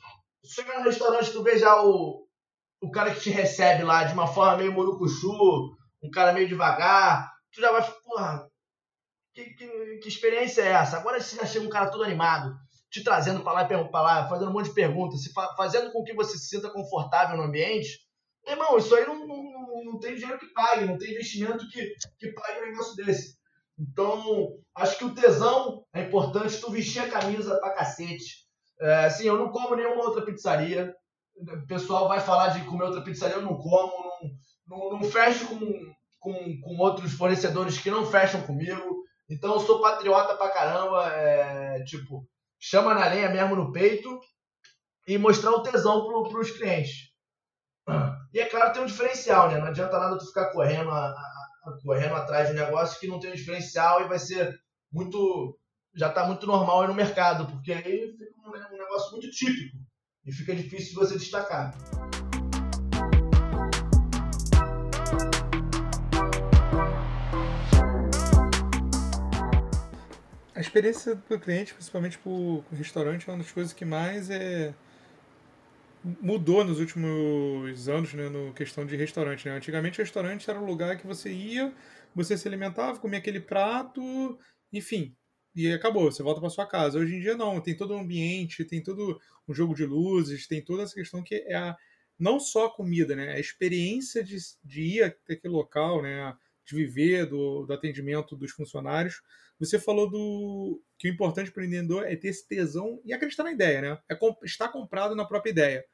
Tu chega num restaurante, tu vê já o, o cara que te recebe lá de uma forma meio murucuchu, um cara meio devagar, tu já vai, porra, que, que, que experiência é essa? Agora se já chega um cara todo animado, te trazendo para lá para lá, fazendo um monte de perguntas, fa fazendo com que você se sinta confortável no ambiente, irmão, isso aí não, não, não tem dinheiro que pague, não tem investimento que, que pague um negócio desse. Então, acho que o tesão é importante, tu vestir a camisa pra cacete. É, assim, eu não como nenhuma outra pizzaria o pessoal vai falar de comer outra pizzaria, eu não como, não, não, não fecho com, com, com outros fornecedores que não fecham comigo. Então eu sou patriota pra caramba, é, tipo, chama na lenha mesmo no peito e mostrar o tesão pro, pros clientes. E é claro, tem um diferencial, né? Não adianta nada tu ficar correndo, a, a, correndo atrás de um negócio que não tem um diferencial e vai ser muito. já tá muito normal aí no mercado, porque aí fica um, um negócio muito típico e fica difícil de você destacar. A experiência do cliente, principalmente para o restaurante, é uma das coisas que mais é mudou nos últimos anos, né, no questão de restaurante. Né? Antigamente, o restaurante era um lugar que você ia, você se alimentava, comia aquele prato, enfim, e acabou, você volta para sua casa. Hoje em dia não, tem todo um ambiente, tem todo um jogo de luzes, tem toda essa questão que é a, não só a comida, né, a experiência de, de ir até aquele local, né, de viver, do, do atendimento dos funcionários, você falou do que o importante para o empreendedor é ter esse tesão e acreditar na ideia, né? É estar comprado na própria ideia.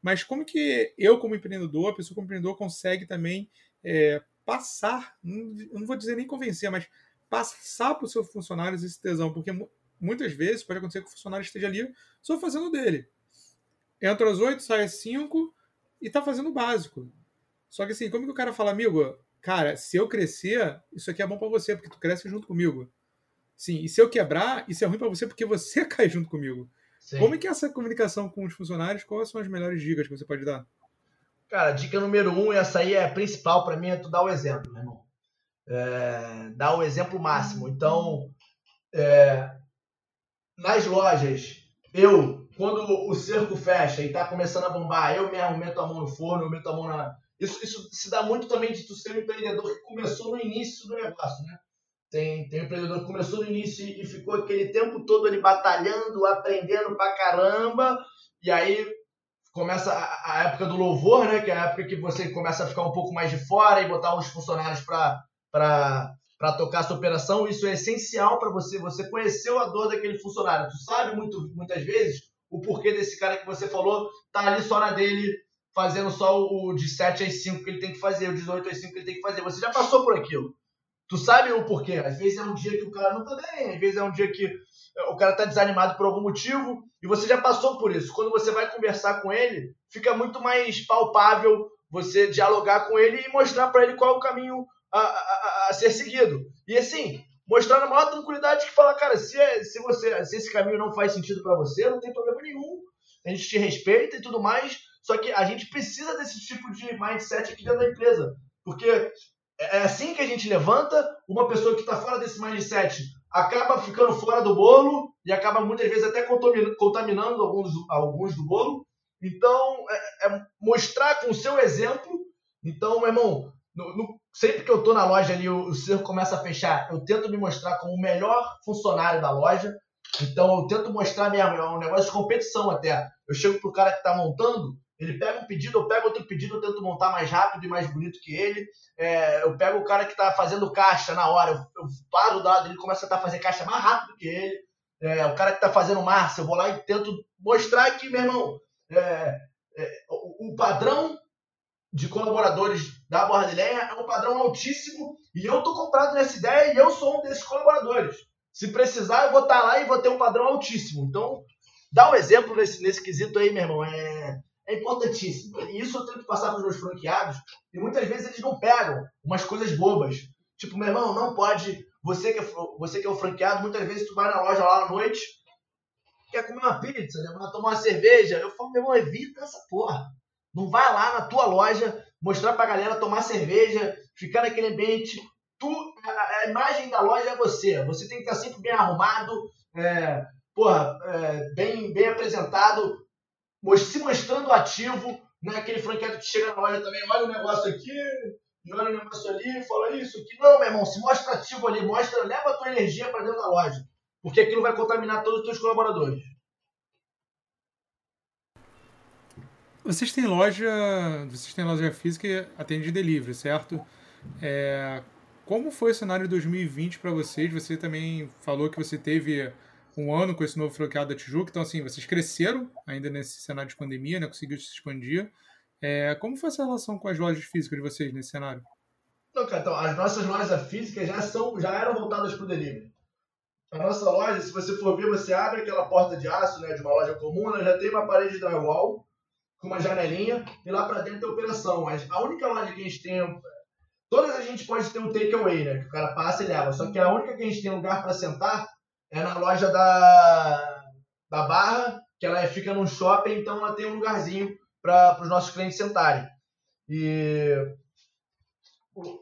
Mas como que eu, como empreendedor, a pessoa como empreendedor, consegue também é, passar, não vou dizer nem convencer, mas passar para os seus funcionários esse tesão? Porque muitas vezes pode acontecer que o funcionário esteja ali só fazendo dele. Entra às 8, sai às 5 e está fazendo o básico. Só que assim, como que o cara fala, amigo, cara, se eu crescer, isso aqui é bom para você, porque tu cresce junto comigo. Sim, e se eu quebrar, isso é ruim para você porque você cai junto comigo. Sim. Como é que é essa comunicação com os funcionários? Quais são as melhores dicas que você pode dar? Cara, dica número um, e essa aí é a principal para mim, é tu dar o exemplo, meu irmão. É, dar o exemplo máximo. Então, é, nas lojas, eu, quando o cerco fecha e tá começando a bombar, eu mesmo meto a mão no forno, eu meto a mão na. Isso, isso se dá muito também de tu ser um empreendedor que começou no início do negócio, né? Tem, tem um empreendedor que começou no início e ficou aquele tempo todo ali batalhando, aprendendo pra caramba, e aí começa a, a, época do louvor, né? Que é a época que você começa a ficar um pouco mais de fora e botar uns funcionários para tocar a sua operação. Isso é essencial para você. Você conheceu a dor daquele funcionário. Tu sabe muito, muitas vezes o porquê desse cara que você falou tá ali só na dele, fazendo só o de 7 às 5 que ele tem que fazer, o de 18 às 5 que ele tem que fazer. Você já passou por aquilo. Tu sabe o porquê. Às vezes é um dia que o cara não tá bem, às vezes é um dia que o cara tá desanimado por algum motivo e você já passou por isso. Quando você vai conversar com ele, fica muito mais palpável você dialogar com ele e mostrar para ele qual é o caminho a, a, a, ser seguido. E assim, mostrar na maior tranquilidade que fala, cara, se, é, se, você, se esse caminho não faz sentido para você, não tem problema nenhum. A gente te respeita e tudo mais, só que a gente precisa desse tipo de mindset aqui dentro da empresa. Porque é, é assim que a gente levanta. Uma pessoa que está fora desse mindset acaba ficando fora do bolo e acaba muitas vezes até contaminando alguns, alguns do bolo. Então, é, é mostrar com o seu exemplo. Então, meu irmão, no, no, sempre que eu estou na loja ali, o, o cerco começa a fechar, eu tento me mostrar como o melhor funcionário da loja. Então, eu tento mostrar mesmo, é um negócio de competição até. Eu chego pro cara que está montando, ele pega um pedido, eu pego outro pedido, eu tento montar mais rápido e mais bonito que ele. É, eu pego o cara que está fazendo caixa na hora, eu, eu paro do lado dele, começo a tentar fazer caixa mais rápido que ele. É, o cara que está fazendo massa, eu vou lá e tento mostrar que, meu irmão, é, é o, o, padrão de colaboradores da Bordelenha é um padrão altíssimo e eu estou comprado nessa ideia e eu sou um desses colaboradores. Se precisar, eu vou estar tá lá e vou ter um padrão altíssimo. Então, dá um exemplo nesse, nesse quesito aí, meu irmão. É, é importantíssimo. E isso eu tento passar para os meus franqueados, e muitas vezes eles não pegam umas coisas bobas. Tipo, meu irmão, não pode. Você que é, você que é o franqueado, muitas vezes tu vai na loja lá à noite, quer comer uma pizza, né? Vai tomar uma cerveja. Eu falo, meu irmão, evita essa porra. Não vai lá na tua loja mostrar pra galera tomar cerveja, ficar naquele ambiente. Tu, a, a imagem da loja é você. Você tem que estar sempre bem arrumado, é, porra, é, bem, bem apresentado, se mostrando ativo, né? aquele franqueado que chega na loja também, olha o negócio aqui, olha o negócio ali, fala isso aqui. Não, meu irmão, se mostra ativo ali, mostra, leva a tua energia para dentro da loja, porque aquilo vai contaminar todos os teus colaboradores. Vocês têm loja, vocês têm loja física e atende delivery, certo? É, como foi o cenário de 2020 para vocês? Você também falou que você teve um ano com esse novo franqueado da Tijuca. Então, assim, vocês cresceram ainda nesse cenário de pandemia, né? Conseguiram se expandir. É, como foi essa relação com as lojas físicas de vocês nesse cenário? Não, cara, então, as nossas lojas físicas já, são, já eram voltadas para o delivery. A nossa loja, se você for ver, você abre aquela porta de aço né, de uma loja comum, ela já tem uma parede de drywall com uma janelinha e lá para dentro tem operação. Mas a única loja que a gente tem. Todas a gente pode ter um takeaway, né? Que o cara passa e leva. Só que a única que a gente tem lugar para sentar é na loja da, da Barra, que ela fica num shopping, então ela tem um lugarzinho para os nossos clientes sentarem. E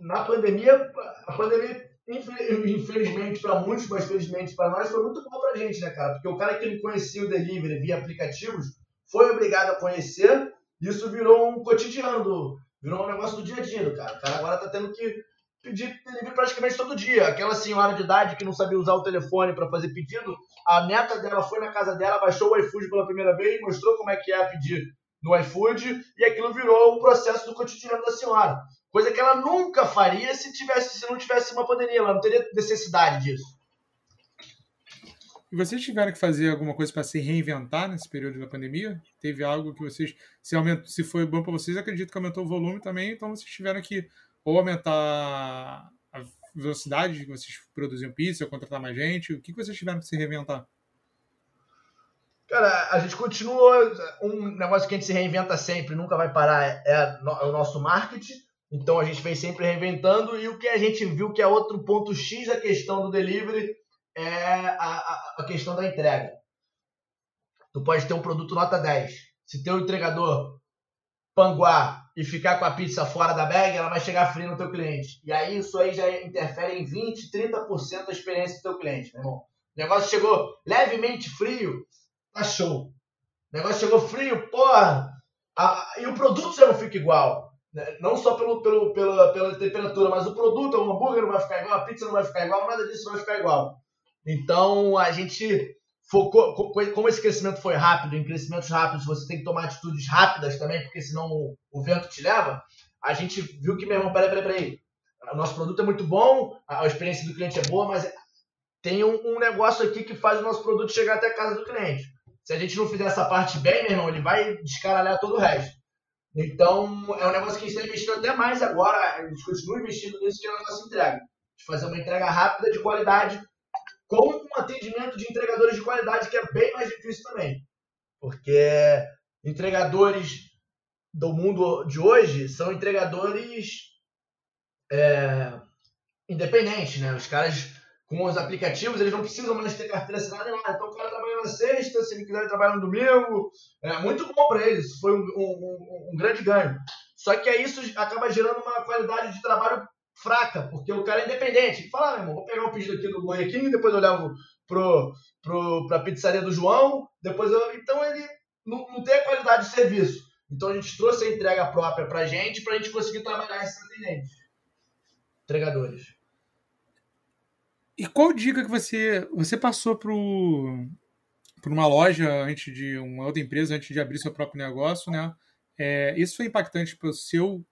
na pandemia, a pandemia, infelizmente para muitos, mas felizmente para nós, foi muito bom para a gente, né, cara? Porque o cara que não conhecia o delivery via aplicativos foi obrigado a conhecer, isso virou um cotidiano, virou um negócio do dia a dia cara. O cara agora tá tendo que pedir delivery praticamente todo dia. Aquela senhora de idade que não sabia usar o telefone para fazer pedido, a neta dela foi na casa dela, baixou o iFood pela primeira vez, mostrou como é que é pedir no iFood e aquilo virou o processo do cotidiano da senhora. Coisa que ela nunca faria se, tivesse, se não tivesse uma pandemia, ela não teria necessidade disso. E vocês tiveram que fazer alguma coisa para se reinventar nesse período da pandemia? Teve algo que vocês, se, aumentou, se foi bom para vocês, acredito que aumentou o volume também, então vocês tiveram que ou aumentar a velocidade que vocês produziam pizza, ou contratar mais gente, o que vocês tiveram que se reinventar? Cara, a gente continua. Um negócio que a gente se reinventa sempre, nunca vai parar, é, o nosso marketing. Então a gente vem sempre reinventando. E o que a gente viu que é outro ponto X da questão do delivery é a, a, questão da entrega. Tu pode ter um produto nota 10. Se teu entregador panguar e ficar com a pizza fora da bag, ela vai chegar fria no teu cliente. E aí isso aí já interfere em 20, 30% da experiência do teu cliente, meu irmão. O negócio chegou levemente frio, tá show. O negócio chegou frio, porra. A, e o produto já não fica igual. Né? Não só pelo, pelo, pela, pela temperatura, mas o produto, o hambúrguer não vai ficar igual, a pizza não vai ficar igual, nada disso vai ficar igual. Então a gente focou, como esse crescimento foi rápido, em crescimentos rápidos você tem que tomar atitudes rápidas também, porque senão o, o vento te leva. A gente viu que, meu irmão, peraí, peraí, peraí. O nosso produto é muito bom, a experiência do cliente é boa, mas tem um, um negócio aqui que faz o nosso produto chegar até a casa do cliente. Se a gente não fizer essa parte bem, meu irmão, ele vai descaralhar todo o resto. Então, é um negócio que a gente está investindo até mais agora, a gente continua investindo nisso, que é a nossa entrega. De fazer uma entrega rápida, de qualidade, com um atendimento de entregadores de qualidade, que é bem mais difícil também. Porque entregadores do mundo de hoje são entregadores é, independentes, né? Os caras com os aplicativos, eles não precisam mais ter carteira assinada nada. Então o cara trabalha na sexta, se ele quiser ele trabalha no domingo. É muito bom para eles, foi um, um, um, grande ganho. Só que isso acaba gerando uma qualidade de trabalho fraca, porque o cara é independente. Fala, ah, meu irmão, vou pegar um pedido aqui do King, depois eu levo pro, pro, pra pizzaria do João, depois eu... Então ele não, não tem a qualidade de serviço. Então a gente trouxe a entrega própria pra gente, pra gente conseguir trabalhar esses atendentes. Entregadores. E qual dica que você você passou para por uma loja antes de uma outra empresa antes de abrir seu próprio negócio, né? É, isso foi impactante para o seu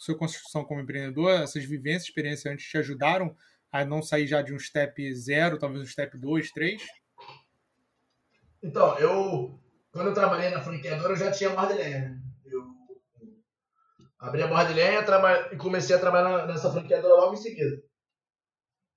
sua construção como empreendedor? Essas vivências, experiências antes te ajudaram a não sair já de um step zero, talvez um step 2, 3? Então, eu quando eu trabalhei na franqueadora eu já tinha borda. Né? Eu abri a borda e comecei a trabalhar nessa franqueadora logo em seguida.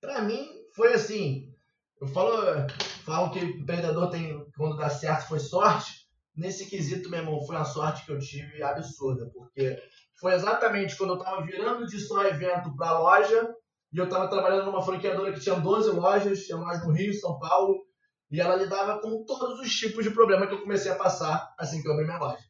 Para mim, foi assim. Eu falo, falo que o empreendedor tem, quando dá certo, foi sorte. Nesse quesito, meu irmão, foi uma sorte que eu tive absurda, porque foi exatamente quando eu estava virando de só evento para loja e eu estava trabalhando numa franqueadora que tinha 12 lojas, tinha mais no Rio, São Paulo, e ela lidava com todos os tipos de problema que eu comecei a passar assim que eu abri minha loja.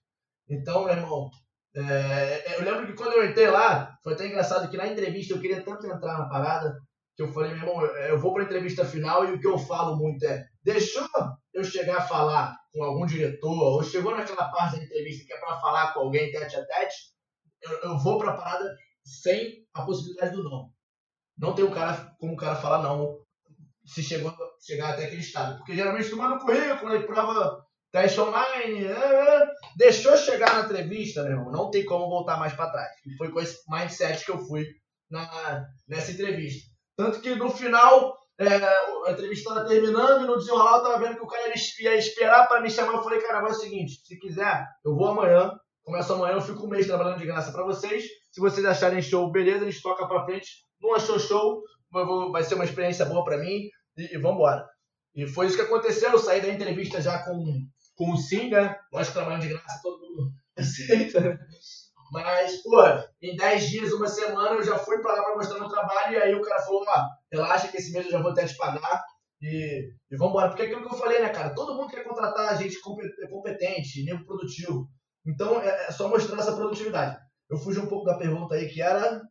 Então, meu irmão, é, eu lembro que quando eu entrei lá, foi até engraçado que na entrevista eu queria tanto entrar na parada, que eu falei, meu irmão, eu vou para a entrevista final e o que eu falo muito é: deixou eu chegar a falar com algum diretor, ou chegou naquela parte da entrevista que é para falar com alguém tete a tete, eu, eu vou para a parada sem a possibilidade do não. Não tem um cara como o cara falar não se chegou, chegar até aquele estado. Porque geralmente tu manda o currículo, aí prova teste online, é, é, deixou chegar na entrevista, meu irmão, não tem como voltar mais para trás. E foi com esse mindset que eu fui na, nessa entrevista. Tanto que no final, é, a entrevista estava terminando e no desenrolar eu estava vendo que o cara ia esperar para me chamar. Eu falei, cara, vai é o seguinte: se quiser, eu vou amanhã, começo amanhã, eu fico um mês trabalhando de graça para vocês. Se vocês acharem show, beleza, a gente toca pra frente. Não achou show, vai ser uma experiência boa para mim e, e vamos embora. E foi isso que aconteceu. Eu saí da entrevista já com, com o Sim, né? Nós trabalhando de graça, todo mundo aceita? Mas, pô, em 10 dias, uma semana, eu já fui para lá para mostrar meu trabalho. E aí o cara falou: ó, relaxa que esse mês eu já vou até te pagar. E, e vamos embora. Porque é aquilo que eu falei, né, cara? Todo mundo quer contratar gente competente, mesmo produtivo. Então é, é só mostrar essa produtividade. Eu fugi um pouco da pergunta aí, que era.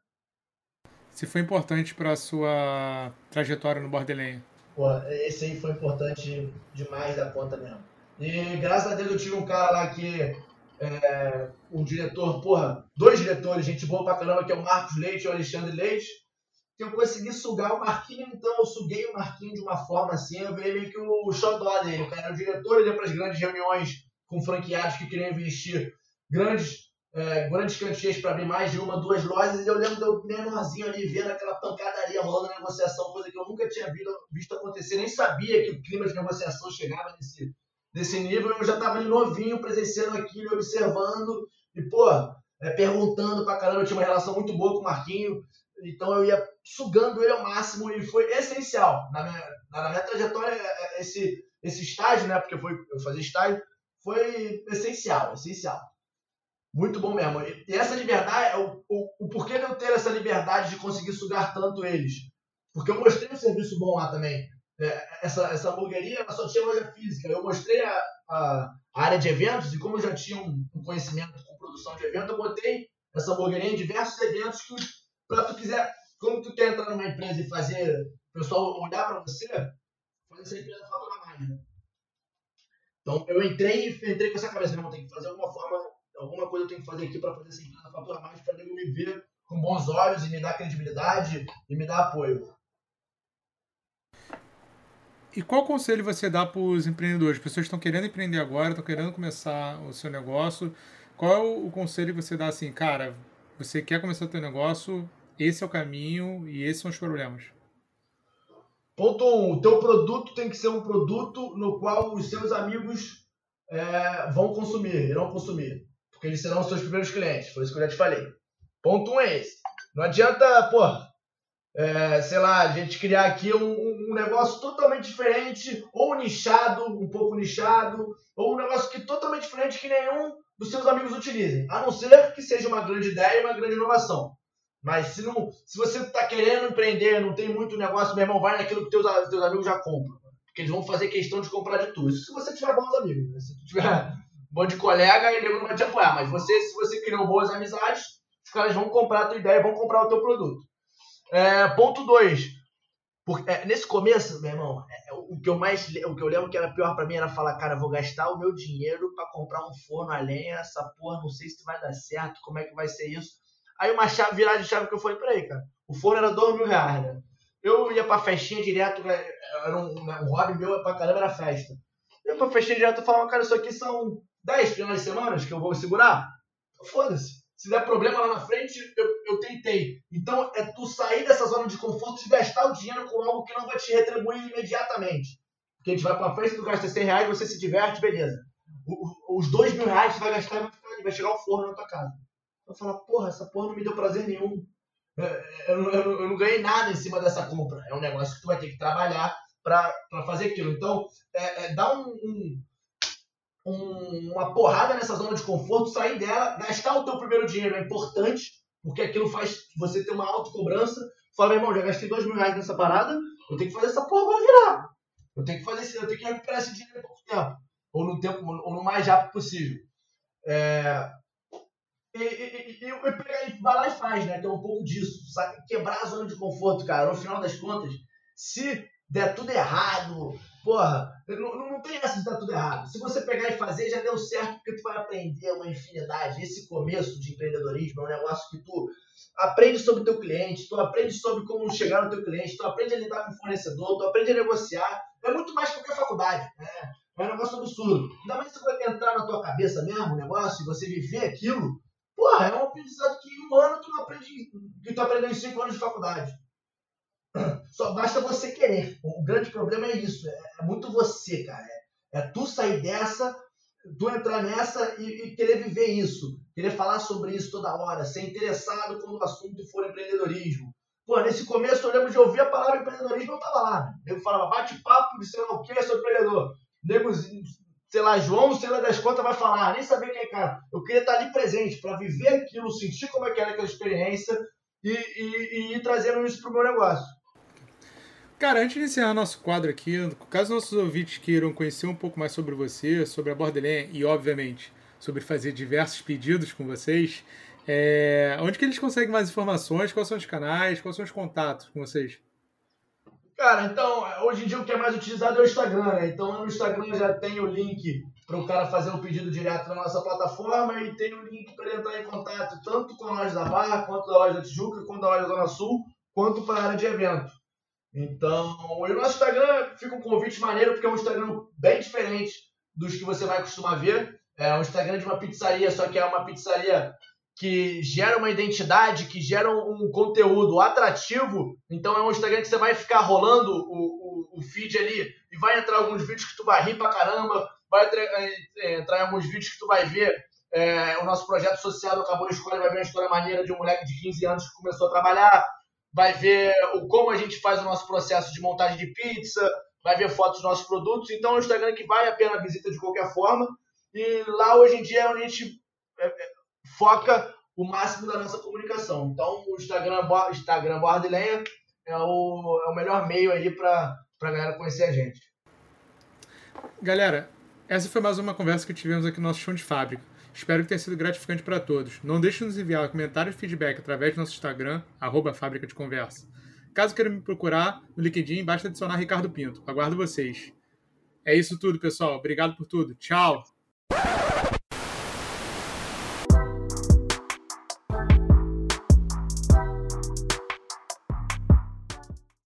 Se foi importante para a sua trajetória no Borderlands. Pô, esse aí foi importante demais da conta mesmo. E graças a Deus eu tive um cara lá que é, um diretor, porra, dois diretores, gente boa pra caramba, que é o Marcos Leite e o Alexandre Leite, que eu consegui sugar o Marquinho, então eu suguei o Marquinho de uma forma assim, eu virei meio que o xodó dele. O cara era o diretor, ele ia para as grandes reuniões com franqueados que queriam investir grandes, é, grandes quantias para abrir mais de uma, duas lojas, e eu lembro do menorzinho ali vendo aquela pancadaria rolando na negociação, coisa que eu nunca tinha visto, visto acontecer, nem sabia que o clima de negociação chegava nesse, nesse nível, eu já estava ali novinho, presenciando aquilo, observando, e, pô, é, perguntando pra caramba, eu tinha uma relação muito boa com o Marquinho, então eu ia sugando ele ao máximo e foi essencial. Na minha, na minha trajetória, é, é, esse, esse estágio, né, porque foi, eu fazia estágio, foi essencial, essencial. Muito bom mesmo. E essa liberdade, o, o, o porquê de eu ter essa liberdade de conseguir sugar tanto eles? Porque eu mostrei um serviço bom lá também. É, essa, essa hamburgueria só tinha loja física. Eu mostrei a, a, a área de eventos e como eu já tinha um, um, conhecimento com produção de evento, eu botei essa hamburgueria em diversos eventos que, para tu quiser, quando tu quer entrar numa empresa e fazer o pessoal olhar para você, fazer essa empresa faturar mais. Né? Então eu entrei entrei com essa cabeça, não, tem que fazer alguma forma, alguma coisa eu tenho que fazer aqui para fazer essa empresa faturar mais, para ele me ver com bons olhos e me dar credibilidade e me dar apoio. E qual conselho você dá para os empreendedores? As pessoas estão querendo empreender agora, estão querendo começar o seu negócio. Qual é o conselho que você dá assim, cara, você quer começar o seu negócio, esse é o caminho e esses são os problemas? Ponto 1. Um, o teu produto tem que ser um produto no qual os seus amigos é, vão consumir, irão consumir. Porque eles serão os seus primeiros clientes. Foi isso que eu já te falei. Ponto 1 um é esse. Não adianta, pô, é, sei lá, a gente criar aqui um, um, negócio totalmente diferente, ou nichado, um pouco nichado, ou um negócio que totalmente diferente que nenhum dos seus amigos utilizem. A não ser que seja uma grande ideia e uma grande inovação. Mas se, não, se você está querendo empreender, não tem muito negócio, meu irmão, vai naquilo que teus, teus amigos já compram. Porque eles vão fazer questão de comprar de tudo. Isso se você tiver bons amigos. Né? Se tiver um monte de colega, ele não vai te apoiar. Mas você, se você criou boas amizades, os caras vão comprar a tua ideia vão comprar o teu produto. É, ponto 2. É, nesse começo, meu irmão, é, o que eu mais o que eu lembro que era pior para mim era falar, cara, vou gastar o meu dinheiro para comprar um forno a lenha, essa porra, não sei se vai dar certo, como é que vai ser isso. Aí uma chave, virada de chave que eu falei, peraí, cara, o forno era dois mil reais, né? Eu ia pra festinha direto, né, era um, um hobby meu pra caramba, era festa. Eu ia pra festinha direto e falava, cara, isso aqui são 10 finais de semana que eu vou segurar? Foda-se. Se der problema lá na frente, eu, eu tentei. Então é tu sair dessa zona de conforto e gastar o dinheiro com algo que não vai te retribuir imediatamente. Porque a gente vai pra festa, tu gasta 100 reais, você se diverte, beleza. O, os 2 mil reais que tu vai gastar vai chegar o forno na tua casa. Eu falo, porra, essa porra não me deu prazer nenhum. É, é, eu, eu, eu, não ganhei nada em cima dessa compra. É um negócio que tu vai ter que trabalhar para fazer aquilo. Então, é, é, dá um, um um, uma porrada nessa zona de conforto, sair dela, gastar o teu primeiro dinheiro é importante, porque aquilo faz você ter uma autocobrança. Fala, meu irmão, já gastei dois mil reais nessa parada, eu tenho que fazer essa porra agora virar. Eu tenho que fazer esse, eu tenho que recuperar esse dinheiro em pouco tempo. Ou no tempo, ou no mais rápido possível. É, e, e, e, e pegar e vai lá e faz, né? Que é um pouco disso. Sabe? Quebrar a zona de conforto, cara. No final das contas, se der tudo errado, Porra, não, não tem essa de dar tudo errado. Se você pegar e fazer, já deu certo, porque tu vai aprender uma infinidade. Esse começo de empreendedorismo é um negócio que tu aprende sobre o teu cliente, tu aprende sobre como chegar no teu cliente, tu aprende a lidar com o fornecedor, tu aprende a negociar. É muito mais que qualquer faculdade. Né? É um negócio absurdo. Ainda mais se você entrar na tua cabeça mesmo o negócio e você viver aquilo, porra, é um aprendizado que em um ano tu não aprende, que tu aprendeu em cinco anos de faculdade. Só basta você querer. O grande problema é isso. É, é muito você, cara. É, é tu sair dessa, tu entrar nessa e, e, querer viver isso, querer falar sobre isso toda hora, ser interessado quando o assunto for empreendedorismo. Pô, nesse começo eu lembro de ouvir a palavra empreendedorismo, eu tava lá. Eu falava, bate-papo de sei lá o que, sou empreendedor. Nego, sei lá, João, sei lá das contas, vai falar, nem saber quem é cara. Eu queria estar ali presente para viver aquilo, sentir como é que era aquela experiência e, e, e ir trazendo isso pro meu negócio. Cara, antes de encerrar nosso quadro aqui, caso nossos ouvintes queiram conhecer um pouco mais sobre você, sobre a Borderlands e, obviamente, sobre fazer diversos pedidos com vocês, é... onde que eles conseguem mais informações? Quais são os canais? Quais são os contatos com vocês? Cara, então, hoje em dia o que é mais utilizado é o Instagram, né? Então, no Instagram já tem o link para o cara fazer um pedido direto na nossa plataforma e tem o link para ele entrar em contato tanto com a loja da Barra, quanto da loja da Tijuca, quanto da loja da Zona Sul, quanto para a área de evento. Então, o nosso Instagram fica um convite maneiro, porque é um Instagram bem diferente dos que você vai costumar ver. É um Instagram de uma pizzaria, só que é uma pizzaria que gera uma identidade, que gera um conteúdo atrativo. Então, é um Instagram que você vai ficar rolando o, o, o feed ali e vai entrar alguns vídeos que tu vai rir pra caramba, vai é, entrar em alguns vídeos que tu vai ver é, o nosso projeto social Acabou a Escola, vai ver uma história maneira de um moleque de 15 anos que começou a trabalhar, vai ver o, como a gente faz o nosso processo de montagem de pizza, vai ver fotos dos nossos produtos. Então é um Instagram que vale a pena a visita de qualquer forma. E lá hoje em dia é a gente é, é, foca o máximo da nossa comunicação. Então o Instagram, Instagram Borra de Lenha é o, é o melhor meio aí para a galera conhecer a gente. Galera, essa foi mais uma conversa que tivemos aqui no nosso chão de fábrica. Espero que tenha sido gratificante para todos. Não deixe de nos enviar comentários e feedback através do nosso Instagram, arroba Fábrica de Conversa. Caso queiram me procurar no LinkedIn, basta adicionar Ricardo Pinto. Aguardo vocês. É isso tudo, pessoal. Obrigado por tudo. Tchau!